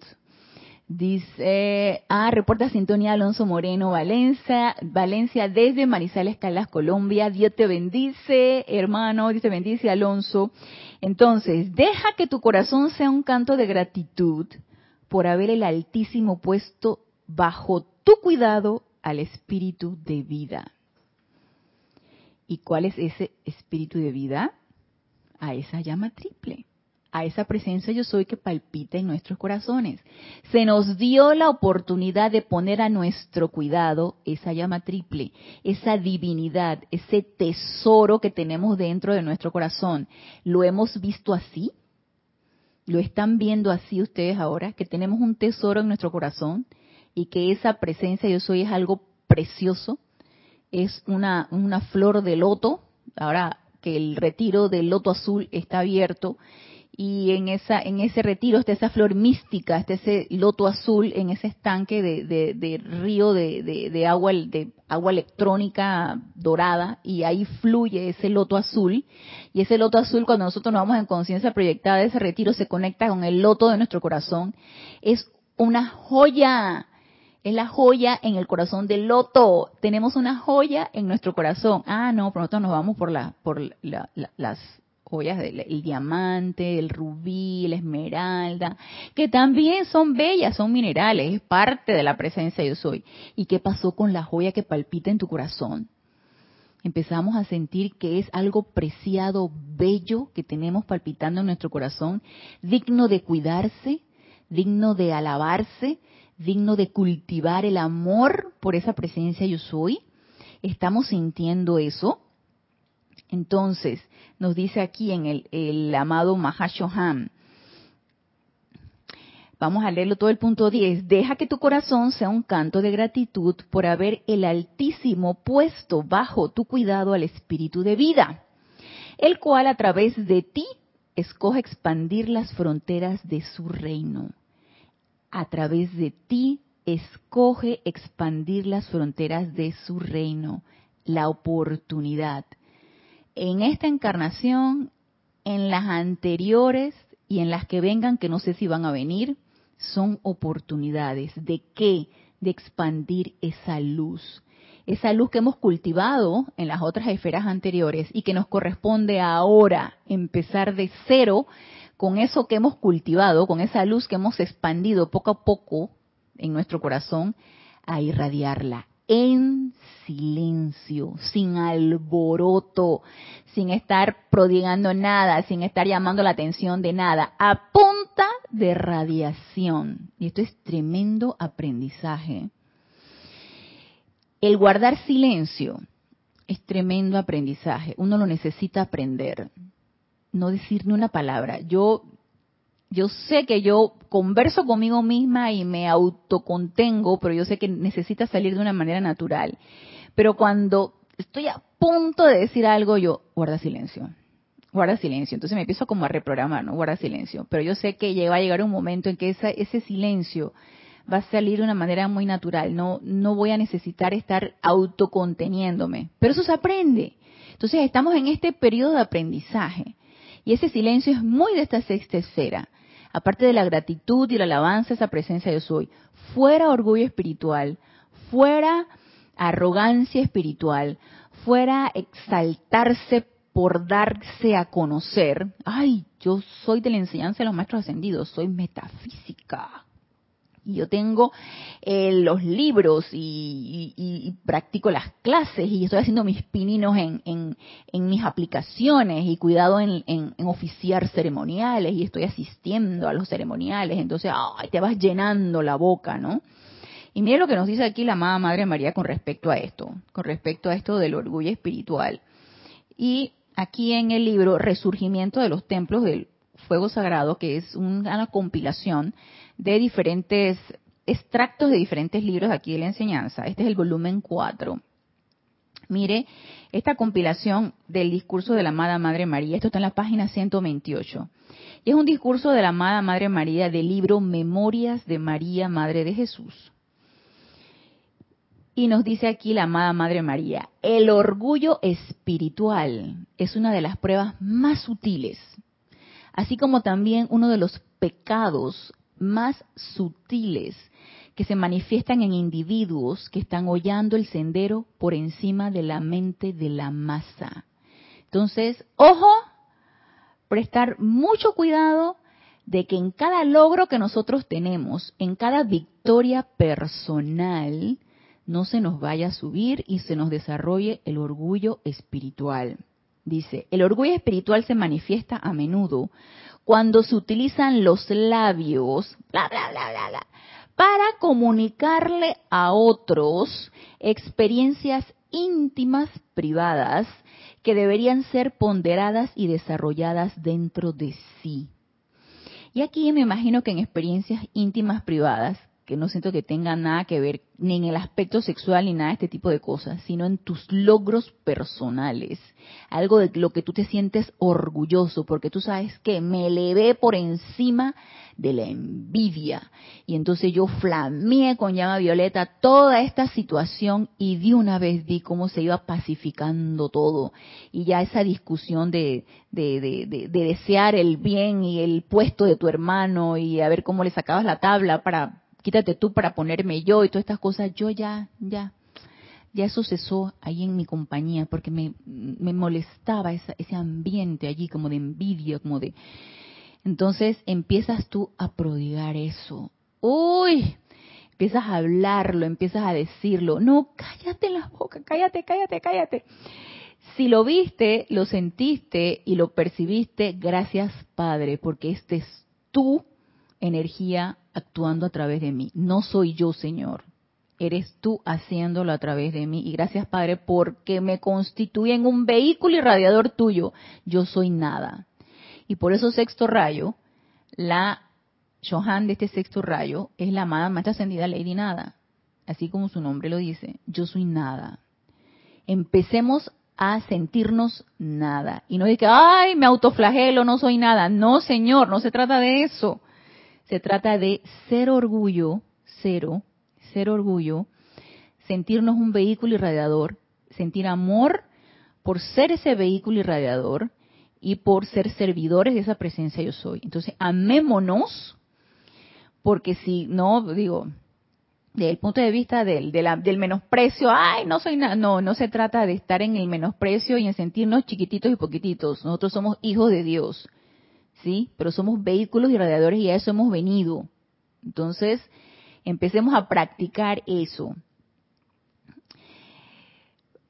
Dice, ah, reporta sintonía Alonso Moreno, Valencia, Valencia desde Manizales, Calas, Colombia. Dios te bendice, hermano, Dios te bendice, Alonso. Entonces, deja que tu corazón sea un canto de gratitud por haber el Altísimo puesto bajo tu cuidado al espíritu de vida. ¿Y cuál es ese espíritu de vida? A esa llama triple a esa presencia yo soy que palpita en nuestros corazones. Se nos dio la oportunidad de poner a nuestro cuidado esa llama triple, esa divinidad, ese tesoro que tenemos dentro de nuestro corazón. ¿Lo hemos visto así? ¿Lo están viendo así ustedes ahora? Que tenemos un tesoro en nuestro corazón y que esa presencia yo soy es algo precioso, es una, una flor de loto, ahora que el retiro del loto azul está abierto y en esa en ese retiro está esa flor mística, está ese loto azul en ese estanque de, de, río de, de, agua de agua electrónica dorada y ahí fluye ese loto azul y ese loto azul cuando nosotros nos vamos en conciencia proyectada de ese retiro se conecta con el loto de nuestro corazón es una joya es la joya en el corazón del loto. Tenemos una joya en nuestro corazón. Ah, no, pero nosotros nos vamos por, la, por la, las joyas, del, el diamante, el rubí, la esmeralda, que también son bellas, son minerales, es parte de la presencia yo soy. ¿Y qué pasó con la joya que palpita en tu corazón? empezamos a sentir que es algo preciado, bello que tenemos palpitando en nuestro corazón, digno de cuidarse, digno de alabarse, digno de cultivar el amor por esa presencia yo soy. ¿Estamos sintiendo eso? Entonces, nos dice aquí en el, amado Mahashohan, Vamos a leerlo todo el punto 10. Deja que tu corazón sea un canto de gratitud por haber el Altísimo puesto bajo tu cuidado al Espíritu de vida, el cual a través de ti escoge expandir las fronteras de su reino. A través de ti escoge expandir las fronteras de su reino, la oportunidad. En esta encarnación, en las anteriores y en las que vengan, que no sé si van a venir, son oportunidades. ¿De qué? De expandir esa luz. Esa luz que hemos cultivado en las otras esferas anteriores y que nos corresponde ahora empezar de cero con eso que hemos cultivado, con esa luz que hemos expandido poco a poco en nuestro corazón, a irradiarla en silencio, sin alboroto, sin estar prodigando nada, sin estar llamando la atención de nada, a punta de radiación. Y esto es tremendo aprendizaje. El guardar silencio es tremendo aprendizaje. Uno lo necesita aprender. No decir ni una palabra. Yo yo sé que yo converso conmigo misma y me autocontengo, pero yo sé que necesita salir de una manera natural. Pero cuando estoy a punto de decir algo, yo guarda silencio. Guarda silencio. Entonces me empiezo como a reprogramar, ¿no? Guarda silencio. Pero yo sé que va a llegar un momento en que ese silencio va a salir de una manera muy natural. No, no voy a necesitar estar autoconteniéndome. Pero eso se aprende. Entonces estamos en este periodo de aprendizaje. Y ese silencio es muy de esta sexta esfera aparte de la gratitud y la alabanza a esa presencia yo soy, fuera orgullo espiritual, fuera arrogancia espiritual, fuera exaltarse por darse a conocer, ay, yo soy de la enseñanza de los maestros ascendidos, soy metafísica, y yo tengo eh, los libros y, practico las clases y estoy haciendo mis pininos en, en, mis aplicaciones y cuidado en, oficiar ceremoniales y estoy asistiendo a los ceremoniales, entonces ay, te vas llenando la boca, ¿no? Y mire lo que nos dice aquí la amada Madre María con respecto a esto, con respecto a esto del orgullo espiritual. Y aquí en el libro Resurgimiento de los Templos del Fuego Sagrado, que es una compilación de diferentes extractos de diferentes libros aquí de la enseñanza. Este es el volumen 4. Mire, esta compilación del discurso de la amada Madre María, esto está en la página 128. Y es un discurso de la amada Madre María del libro Memorias de María, Madre de Jesús. Y nos dice aquí la amada Madre María, el orgullo espiritual es una de las pruebas más sutiles, así como también uno de los pecados más sutiles que se manifiestan en individuos que están hollando el sendero por encima de la mente de la masa. Entonces, ojo, prestar mucho cuidado de que en cada logro que nosotros tenemos, en cada victoria personal, no se nos vaya a subir y se nos desarrolle el orgullo espiritual. Dice, el orgullo espiritual se manifiesta a menudo cuando se utilizan los labios, bla, bla, bla, bla, bla, para comunicarle a otros experiencias íntimas privadas que deberían ser ponderadas y desarrolladas dentro de sí. Y aquí me imagino que en experiencias íntimas privadas que no siento que tenga nada que ver ni en el aspecto sexual ni nada de este tipo de cosas, sino en tus logros personales, algo de lo que tú te sientes orgulloso, porque tú sabes que me elevé por encima de la envidia. Y entonces yo flameé con llama violeta toda esta situación y de una vez vi cómo se iba pacificando todo. Y ya esa discusión de, de, de, de desear el bien y el puesto de tu hermano y a ver cómo le sacabas la tabla para quítate tú para ponerme yo y todas estas cosas, yo ya, ya, ya eso cesó ahí en mi compañía porque me, molestaba ese ambiente allí como de envidia, como de... Entonces empiezas tú a prodigar eso. Uy, empiezas a hablarlo, empiezas a decirlo. No, cállate la boca, cállate, cállate, cállate. Si lo viste, lo sentiste y lo percibiste, gracias Padre, porque este es tu energía actuando a través de mí. No soy yo, Señor. Eres tú haciéndolo a través de mí. Y gracias, Padre, porque me constituyen un vehículo irradiador tuyo. Yo soy nada. Y por eso sexto rayo, la Johan de este sexto rayo es la amada más ascendida Lady Nada. Así como su nombre lo dice, yo soy nada. Empecemos a sentirnos nada. Y no de que, ay, me autoflagelo, no soy nada. No, señor, no se trata de eso. Se trata de ser orgullo, cero, ser orgullo, sentirnos un vehículo irradiador, sentir amor por ser ese vehículo irradiador y por ser servidores de esa presencia yo soy. Entonces, amémonos, porque si no, digo, desde el punto de vista del, del menosprecio, ay, no soy nada, no, no se trata de estar en el menosprecio y en sentirnos chiquititos y poquititos. Nosotros somos hijos de Dios. ¿Sí? Pero somos vehículos y radiadores y a eso hemos venido. Entonces, empecemos a practicar eso.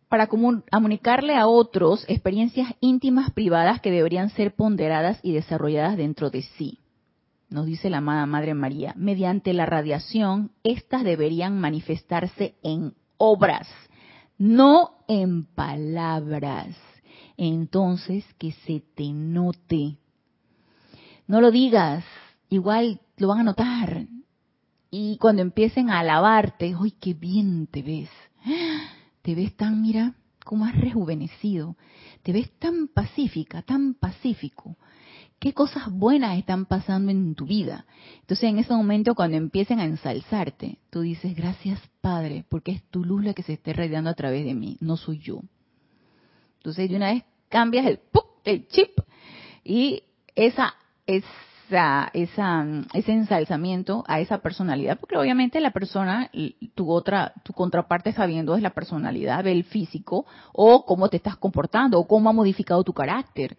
Para comunicarle a otros experiencias íntimas privadas que deberían ser ponderadas y desarrolladas dentro de sí. Nos dice la amada Madre María, mediante la radiación, estas deberían manifestarse en obras, no en palabras. Entonces, que se te note no lo digas, igual lo van a notar. Y cuando empiecen a alabarte, ¡ay, qué bien te ves! Te ves tan, mira, como has rejuvenecido. Te ves tan pacífica, tan pacífico. ¿Qué cosas buenas están pasando en tu vida? Entonces, en ese momento, cuando empiecen a ensalzarte, tú dices, gracias Padre, porque es tu luz la que se esté radiando a través de mí, no soy yo. Entonces, de una vez cambias el, el chip y esa esa, esa, ese ensalzamiento a esa personalidad, porque obviamente la persona, tu otra, tu contraparte está viendo es la personalidad, ve el físico, o cómo te estás comportando, o cómo ha modificado tu carácter.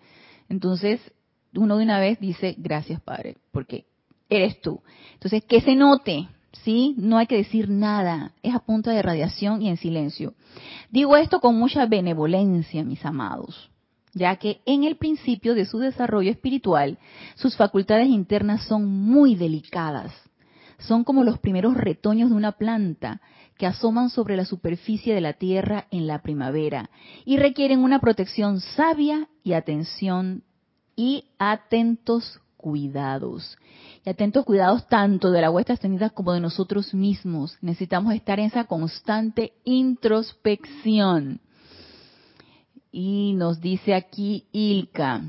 Entonces, uno de una vez dice, gracias Padre, porque eres tú. Entonces, que se note, ¿sí? No hay que decir nada, es a punta de radiación y en silencio. Digo esto con mucha benevolencia, mis amados ya que en el principio de su desarrollo espiritual, sus facultades internas son muy delicadas. Son como los primeros retoños de una planta que asoman sobre la superficie de la tierra en la primavera y requieren una protección sabia y atención y atentos cuidados. Y atentos cuidados tanto de la vuestra extendida como de nosotros mismos. Necesitamos estar en esa constante introspección. Y nos dice aquí Ilka.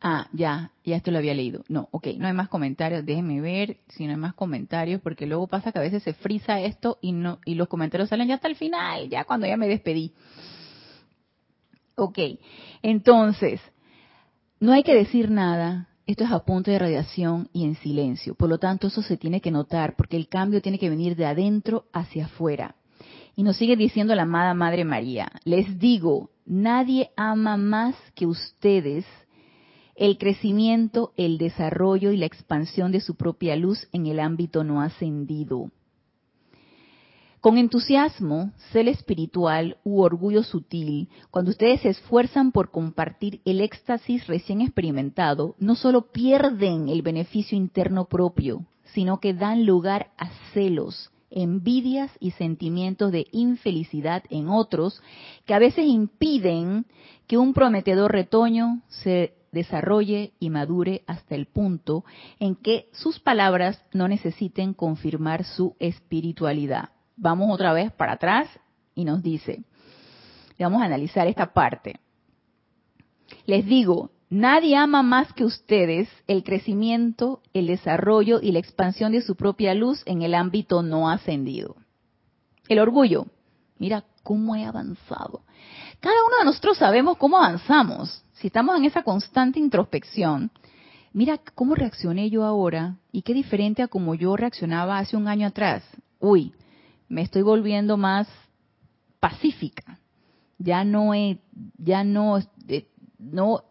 Ah, ya, ya esto lo había leído. No, ok, no hay más comentarios. Déjenme ver si no hay más comentarios, porque luego pasa que a veces se frisa esto y no y los comentarios salen ya hasta el final, ya cuando ya me despedí. Ok, entonces, no hay que decir nada. Esto es a punto de radiación y en silencio. Por lo tanto, eso se tiene que notar, porque el cambio tiene que venir de adentro hacia afuera. Y nos sigue diciendo la amada Madre María, les digo, nadie ama más que ustedes el crecimiento, el desarrollo y la expansión de su propia luz en el ámbito no ascendido. Con entusiasmo, cel espiritual u orgullo sutil, cuando ustedes se esfuerzan por compartir el éxtasis recién experimentado, no solo pierden el beneficio interno propio, sino que dan lugar a celos, envidias y sentimientos de infelicidad en otros que a veces impiden que un prometedor retoño se desarrolle y madure hasta el punto en que sus palabras no necesiten confirmar su espiritualidad. Vamos otra vez para atrás y nos dice, vamos a analizar esta parte. Les digo, Nadie ama más que ustedes el crecimiento, el desarrollo y la expansión de su propia luz en el ámbito no ascendido. El orgullo. Mira cómo he avanzado. Cada uno de nosotros sabemos cómo avanzamos. Si estamos en esa constante introspección, mira cómo reaccioné yo ahora y qué diferente a como yo reaccionaba hace un año atrás. Uy, me estoy volviendo más pacífica. Ya no he, ya no, eh, no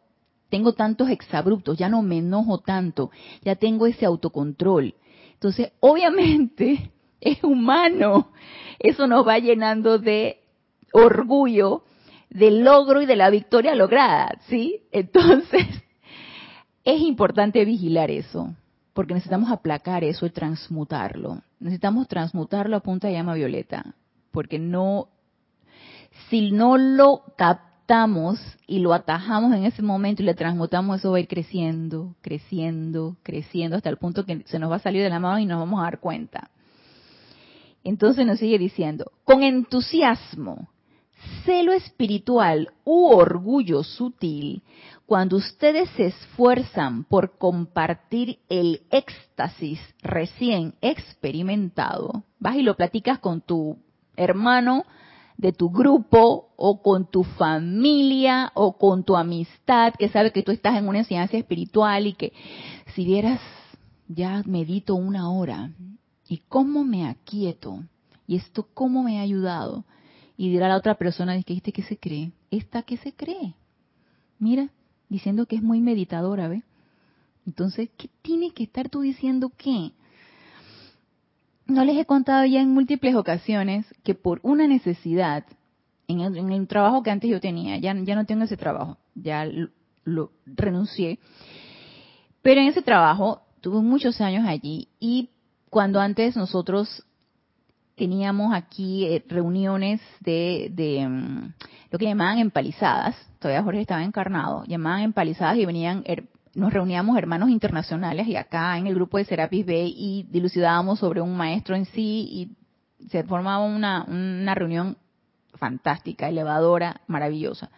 tengo tantos exabruptos, ya no me enojo tanto, ya tengo ese autocontrol. Entonces, obviamente, es humano. Eso nos va llenando de orgullo del logro y de la victoria lograda, ¿sí? Entonces, es importante vigilar eso, porque necesitamos aplacar eso y transmutarlo. Necesitamos transmutarlo a punta de llama violeta, porque no, si no lo captamos y lo atajamos en ese momento y le transmutamos, eso va a ir creciendo, creciendo, creciendo, hasta el punto que se nos va a salir de la mano y nos vamos a dar cuenta. Entonces nos sigue diciendo, con entusiasmo, celo espiritual u orgullo sutil, cuando ustedes se esfuerzan por compartir el éxtasis recién experimentado, vas y lo platicas con tu hermano de tu grupo o con tu familia o con tu amistad que sabe que tú estás en una enseñanza espiritual y que si vieras ya medito una hora y cómo me aquieto y esto cómo me ha ayudado. Y dirá la otra persona que este que se cree esta que se cree mira diciendo que es muy meditadora ¿ve? entonces qué tienes que estar tú diciendo qué no les he contado ya en múltiples ocasiones que por una necesidad en el, trabajo que antes yo tenía ya ya no tengo ese trabajo ya lo renuncié pero en ese trabajo tuve muchos años allí y cuando antes nosotros teníamos aquí eh, reuniones de, de mm, lo que llamaban empalizadas, todavía Jorge estaba encarnado, llamaban empalizadas y venían, nos reuníamos hermanos internacionales y acá en el grupo de Serapis Bay y dilucidábamos sobre un maestro en sí y se formaba una, una reunión fantástica, elevadora, maravillosa.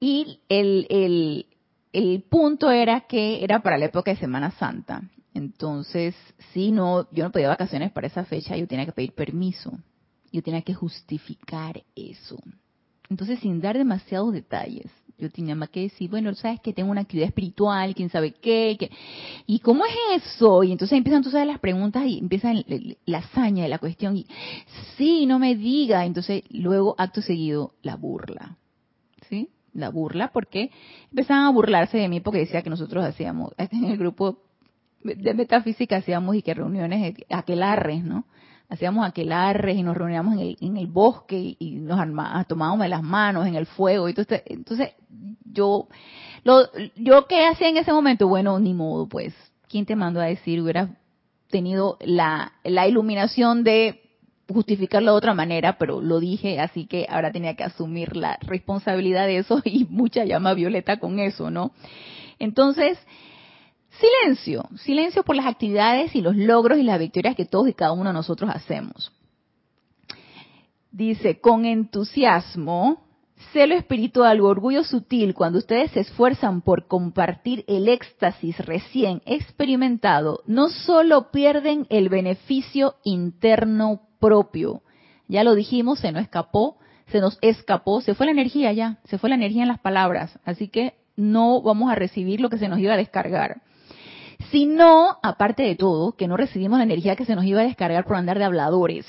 Y el, el, el punto era que era para la época de Semana Santa. Entonces, si no, yo no podía vacaciones para esa fecha, yo tenía que pedir permiso, yo tenía que justificar eso. Entonces, sin dar demasiados detalles, yo tenía más que decir, bueno, sabes que tengo una actividad espiritual, quién sabe qué, y cómo es eso, y entonces empiezan todas las preguntas y empiezan la hazaña de la cuestión, y sí, no me diga, entonces luego, acto seguido, la burla, ¿sí? La burla, porque empezaban a burlarse de mí porque decía que nosotros hacíamos, en el grupo de metafísica hacíamos y que reuniones aquelarres, ¿no? Hacíamos aquelarres y nos reuníamos en el, en el bosque y, nos tomábamos de las manos en el fuego. Y entonces, entonces yo, lo, yo qué hacía en ese momento, bueno, ni modo, pues, ¿quién te mandó a decir? Hubiera tenido la, la iluminación de justificarlo de otra manera, pero lo dije, así que ahora tenía que asumir la responsabilidad de eso y mucha llama violeta con eso, ¿no? Entonces, Silencio, silencio por las actividades y los logros y las victorias que todos y cada uno de nosotros hacemos. Dice, con entusiasmo, celo espiritual o orgullo sutil, cuando ustedes se esfuerzan por compartir el éxtasis recién experimentado, no solo pierden el beneficio interno propio, ya lo dijimos, se nos escapó, se nos escapó, se fue la energía ya, se fue la energía en las palabras, así que no vamos a recibir lo que se nos iba a descargar sino, aparte de todo, que no recibimos la energía que se nos iba a descargar por andar de habladores,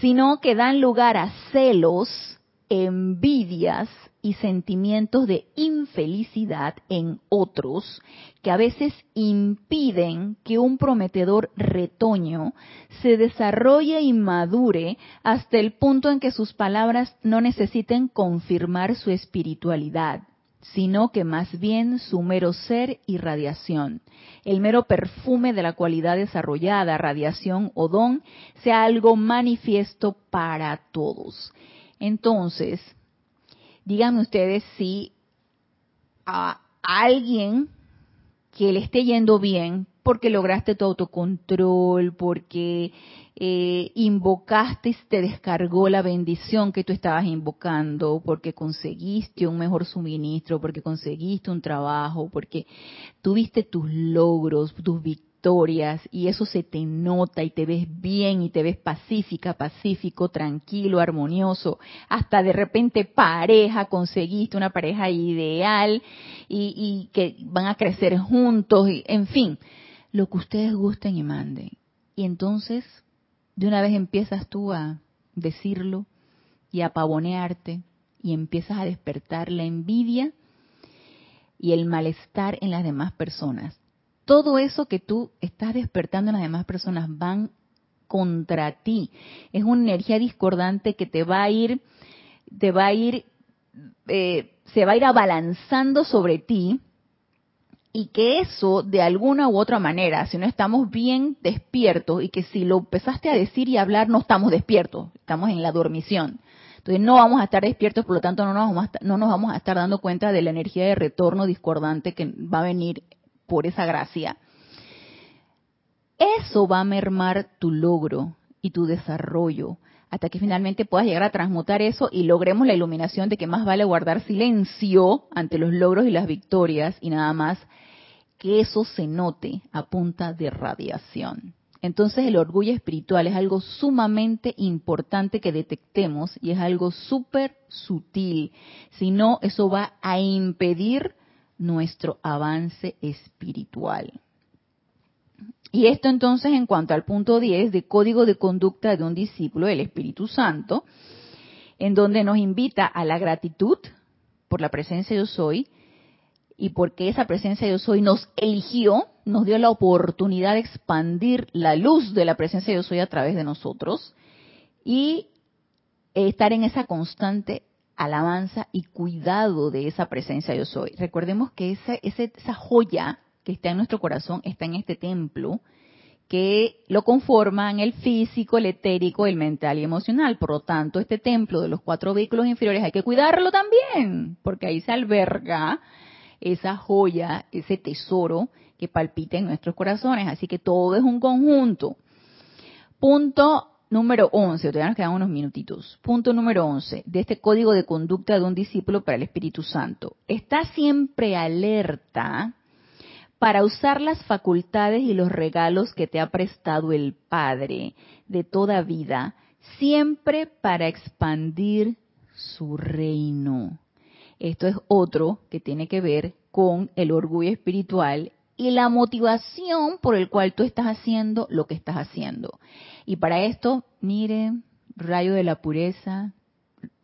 sino que dan lugar a celos, envidias y sentimientos de infelicidad en otros que a veces impiden que un prometedor retoño se desarrolle y madure hasta el punto en que sus palabras no necesiten confirmar su espiritualidad sino que más bien su mero ser y radiación, el mero perfume de la cualidad desarrollada, radiación o don, sea algo manifiesto para todos. Entonces, díganme ustedes si a alguien que le esté yendo bien, porque lograste tu autocontrol, porque eh, invocaste y te descargó la bendición que tú estabas invocando, porque conseguiste un mejor suministro, porque conseguiste un trabajo, porque tuviste tus logros, tus victorias, y eso se te nota y te ves bien y te ves pacífica, pacífico, tranquilo, armonioso, hasta de repente pareja, conseguiste una pareja ideal y, y que van a crecer juntos, y, en fin, lo que ustedes gusten y manden. Y entonces de una vez empiezas tú a decirlo y a pavonearte y empiezas a despertar la envidia y el malestar en las demás personas. Todo eso que tú estás despertando en las demás personas van contra ti. Es una energía discordante que te va a ir, te va a ir, eh, se va a ir abalanzando sobre ti y que eso de alguna u otra manera, si no estamos bien despiertos y que si lo empezaste a decir y hablar no estamos despiertos, estamos en la dormición. Entonces no vamos a estar despiertos, por lo tanto no nos, vamos a no nos vamos a estar dando cuenta de la energía de retorno discordante que va a venir por esa gracia. Eso va a mermar tu logro y tu desarrollo hasta que finalmente puedas llegar a transmutar eso y logremos la iluminación de que más vale guardar silencio ante los logros y las victorias y nada más que eso se note a punta de radiación. Entonces el orgullo espiritual es algo sumamente importante que detectemos y es algo súper sutil. Si no, eso va a impedir nuestro avance espiritual. Y esto entonces en cuanto al punto 10 de código de conducta de un discípulo del Espíritu Santo, en donde nos invita a la gratitud por la presencia de yo soy, y porque esa presencia yo soy nos eligió, nos dio la oportunidad de expandir la luz de la presencia de yo soy a través de nosotros y estar en esa constante alabanza y cuidado de esa presencia yo soy. Recordemos que esa, esa joya que está en nuestro corazón está en este templo que lo conforman el físico, el etérico, el mental y emocional. Por lo tanto, este templo de los cuatro vehículos inferiores hay que cuidarlo también, porque ahí se alberga esa joya, ese tesoro que palpita en nuestros corazones. Así que todo es un conjunto. Punto número 11, todavía nos quedan unos minutitos. Punto número 11 de este código de conducta de un discípulo para el Espíritu Santo. Está siempre alerta para usar las facultades y los regalos que te ha prestado el Padre de toda vida, siempre para expandir su reino. Esto es otro que tiene que ver con el orgullo espiritual y la motivación por el cual tú estás haciendo lo que estás haciendo. Y para esto, mire, rayo de la pureza,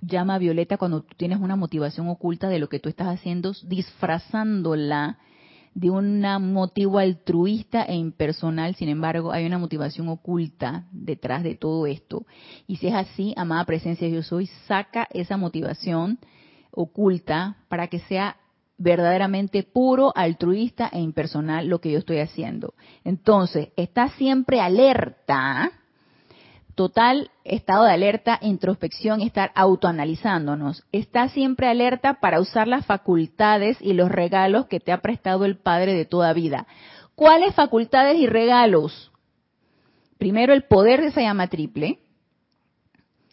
llama violeta cuando tú tienes una motivación oculta de lo que tú estás haciendo, disfrazándola de un motivo altruista e impersonal, sin embargo, hay una motivación oculta detrás de todo esto. Y si es así, amada presencia yo soy, saca esa motivación oculta para que sea verdaderamente puro, altruista e impersonal lo que yo estoy haciendo. Entonces, está siempre alerta, total estado de alerta, introspección, estar autoanalizándonos. Está siempre alerta para usar las facultades y los regalos que te ha prestado el Padre de toda vida. ¿Cuáles facultades y regalos? Primero, el poder de esa llama triple,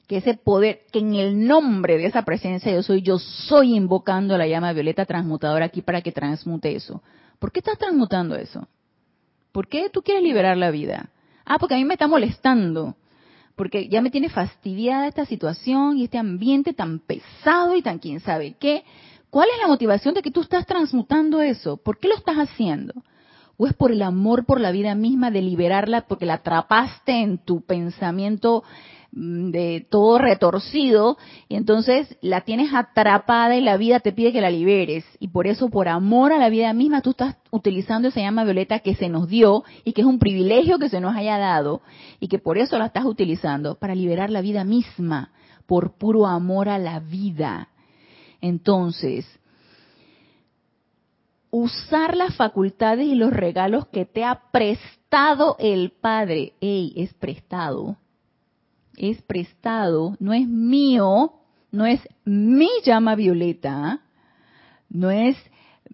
que ese poder, que en el nombre de esa presencia yo soy, yo soy invocando la llama violeta transmutadora aquí para que transmute eso. ¿Por qué estás transmutando eso? ¿Por qué tú quieres liberar la vida? Ah, porque a mí me está molestando, porque ya me tiene fastidiada esta situación y este ambiente tan pesado y tan quién sabe qué. ¿Cuál es la motivación de que tú estás transmutando eso? ¿Por qué lo estás haciendo? ¿O es por el amor por la vida misma de liberarla porque la atrapaste en tu pensamiento de todo retorcido y entonces la tienes atrapada y la vida te pide que la liberes. Y por eso por amor a la vida misma tú estás utilizando esa llama violeta que se nos dio y que es un privilegio que se nos haya dado y que por eso la estás utilizando para liberar la vida misma por puro amor a la vida. Entonces, usar las facultades y los regalos que te ha prestado el Padre, ey, es prestado, es prestado, no es mío, no es mi llama violeta, no es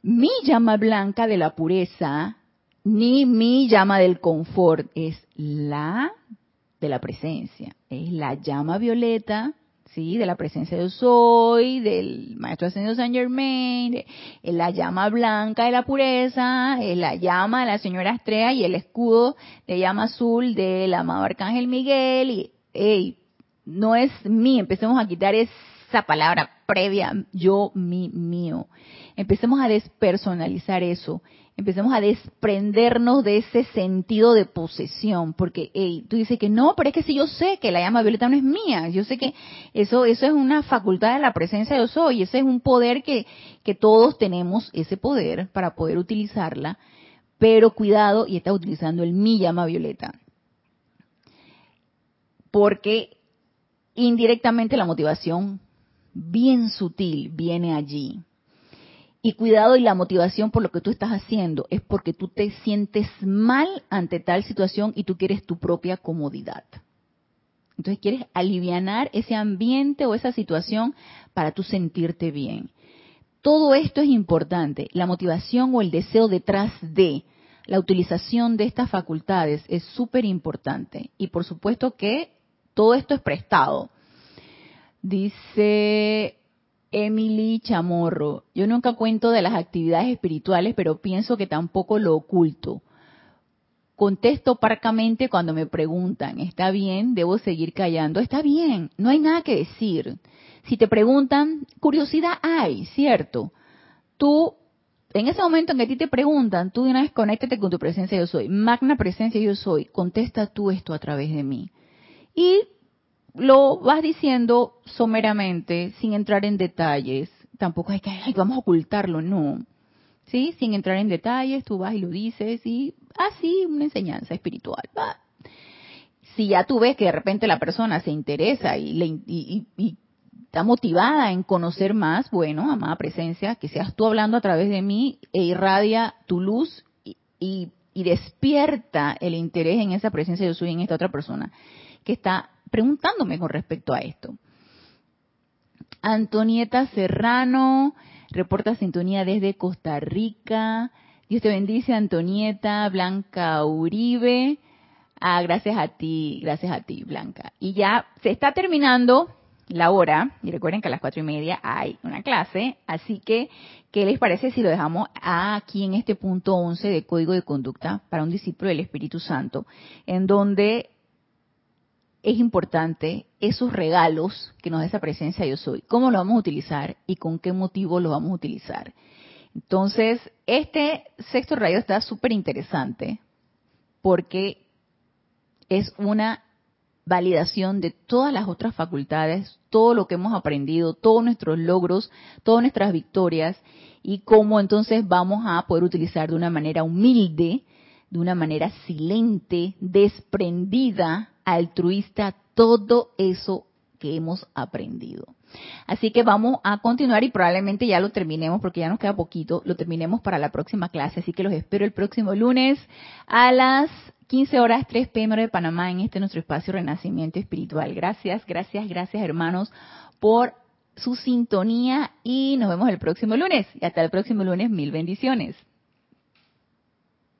mi llama blanca de la pureza, ni mi llama del confort, es la de la presencia, es la llama violeta, sí, de la presencia de soy, del maestro ascendido Saint Germain, es la llama blanca de la pureza, es la llama de la señora Estrella y el escudo de llama azul del amado arcángel Miguel y hey, no es mí, empecemos a quitar esa palabra previa, yo, mi, mío. Empecemos a despersonalizar eso, empecemos a desprendernos de ese sentido de posesión, porque hey, tú dices que no, pero es que si yo sé que la llama violeta no es mía, yo sé que eso, eso es una facultad de la presencia de yo soy, ese es un poder que, que todos tenemos, ese poder para poder utilizarla, pero cuidado y está utilizando el mi llama violeta porque indirectamente la motivación bien sutil viene allí. Y cuidado y la motivación por lo que tú estás haciendo es porque tú te sientes mal ante tal situación y tú quieres tu propia comodidad. Entonces quieres aliviar ese ambiente o esa situación para tú sentirte bien. Todo esto es importante. La motivación o el deseo detrás de la utilización de estas facultades es súper importante. Y por supuesto que todo esto es prestado. Dice Emily Chamorro, yo nunca cuento de las actividades espirituales, pero pienso que tampoco lo oculto. Contesto parcamente cuando me preguntan, ¿está bien? ¿Debo seguir callando? Está bien, no hay nada que decir. Si te preguntan, curiosidad hay, ¿cierto? Tú, en ese momento en que a ti te preguntan, tú de una vez conéctate con tu presencia yo soy. Magna presencia yo soy. Contesta tú esto a través de mí. Y lo vas diciendo someramente, sin entrar en detalles. Tampoco hay que, ay, vamos a ocultarlo, no. ¿Sí? Sin entrar en detalles, tú vas y lo dices y así una enseñanza espiritual. Si ya tú ves que de repente la persona se interesa y, le, y, está motivada en conocer más, bueno, amada presencia, que seas tú hablando a través de mí e irradia tu luz y, y despierta el interés en esa presencia yo soy en esta otra persona que está preguntándome con respecto a esto. Antonieta Serrano reporta sintonía desde Costa Rica. Dios te bendice, Antonieta. Blanca Uribe. Ah, gracias a ti, gracias a ti, Blanca. Y ya se está terminando la hora, y recuerden que a las cuatro y media hay una clase, así que, ¿qué les parece si lo dejamos aquí en este punto 11 de Código de Conducta para un discípulo del Espíritu Santo, en donde es importante esos regalos que nos da esa presencia yo soy, cómo lo vamos a utilizar y con qué motivo lo vamos a utilizar. Entonces, este sexto rayo está súper interesante porque es una validación de todas las otras facultades, todo lo que hemos aprendido, todos nuestros logros, todas nuestras victorias y cómo entonces vamos a poder utilizar de una manera humilde, de una manera silente, desprendida, altruista todo eso que hemos aprendido. Así que vamos a continuar y probablemente ya lo terminemos porque ya nos queda poquito, lo terminemos para la próxima clase, así que los espero el próximo lunes a las 15 horas 3 pm de Panamá en este nuestro espacio Renacimiento Espiritual. Gracias, gracias, gracias hermanos por su sintonía y nos vemos el próximo lunes. Y hasta el próximo lunes, mil bendiciones.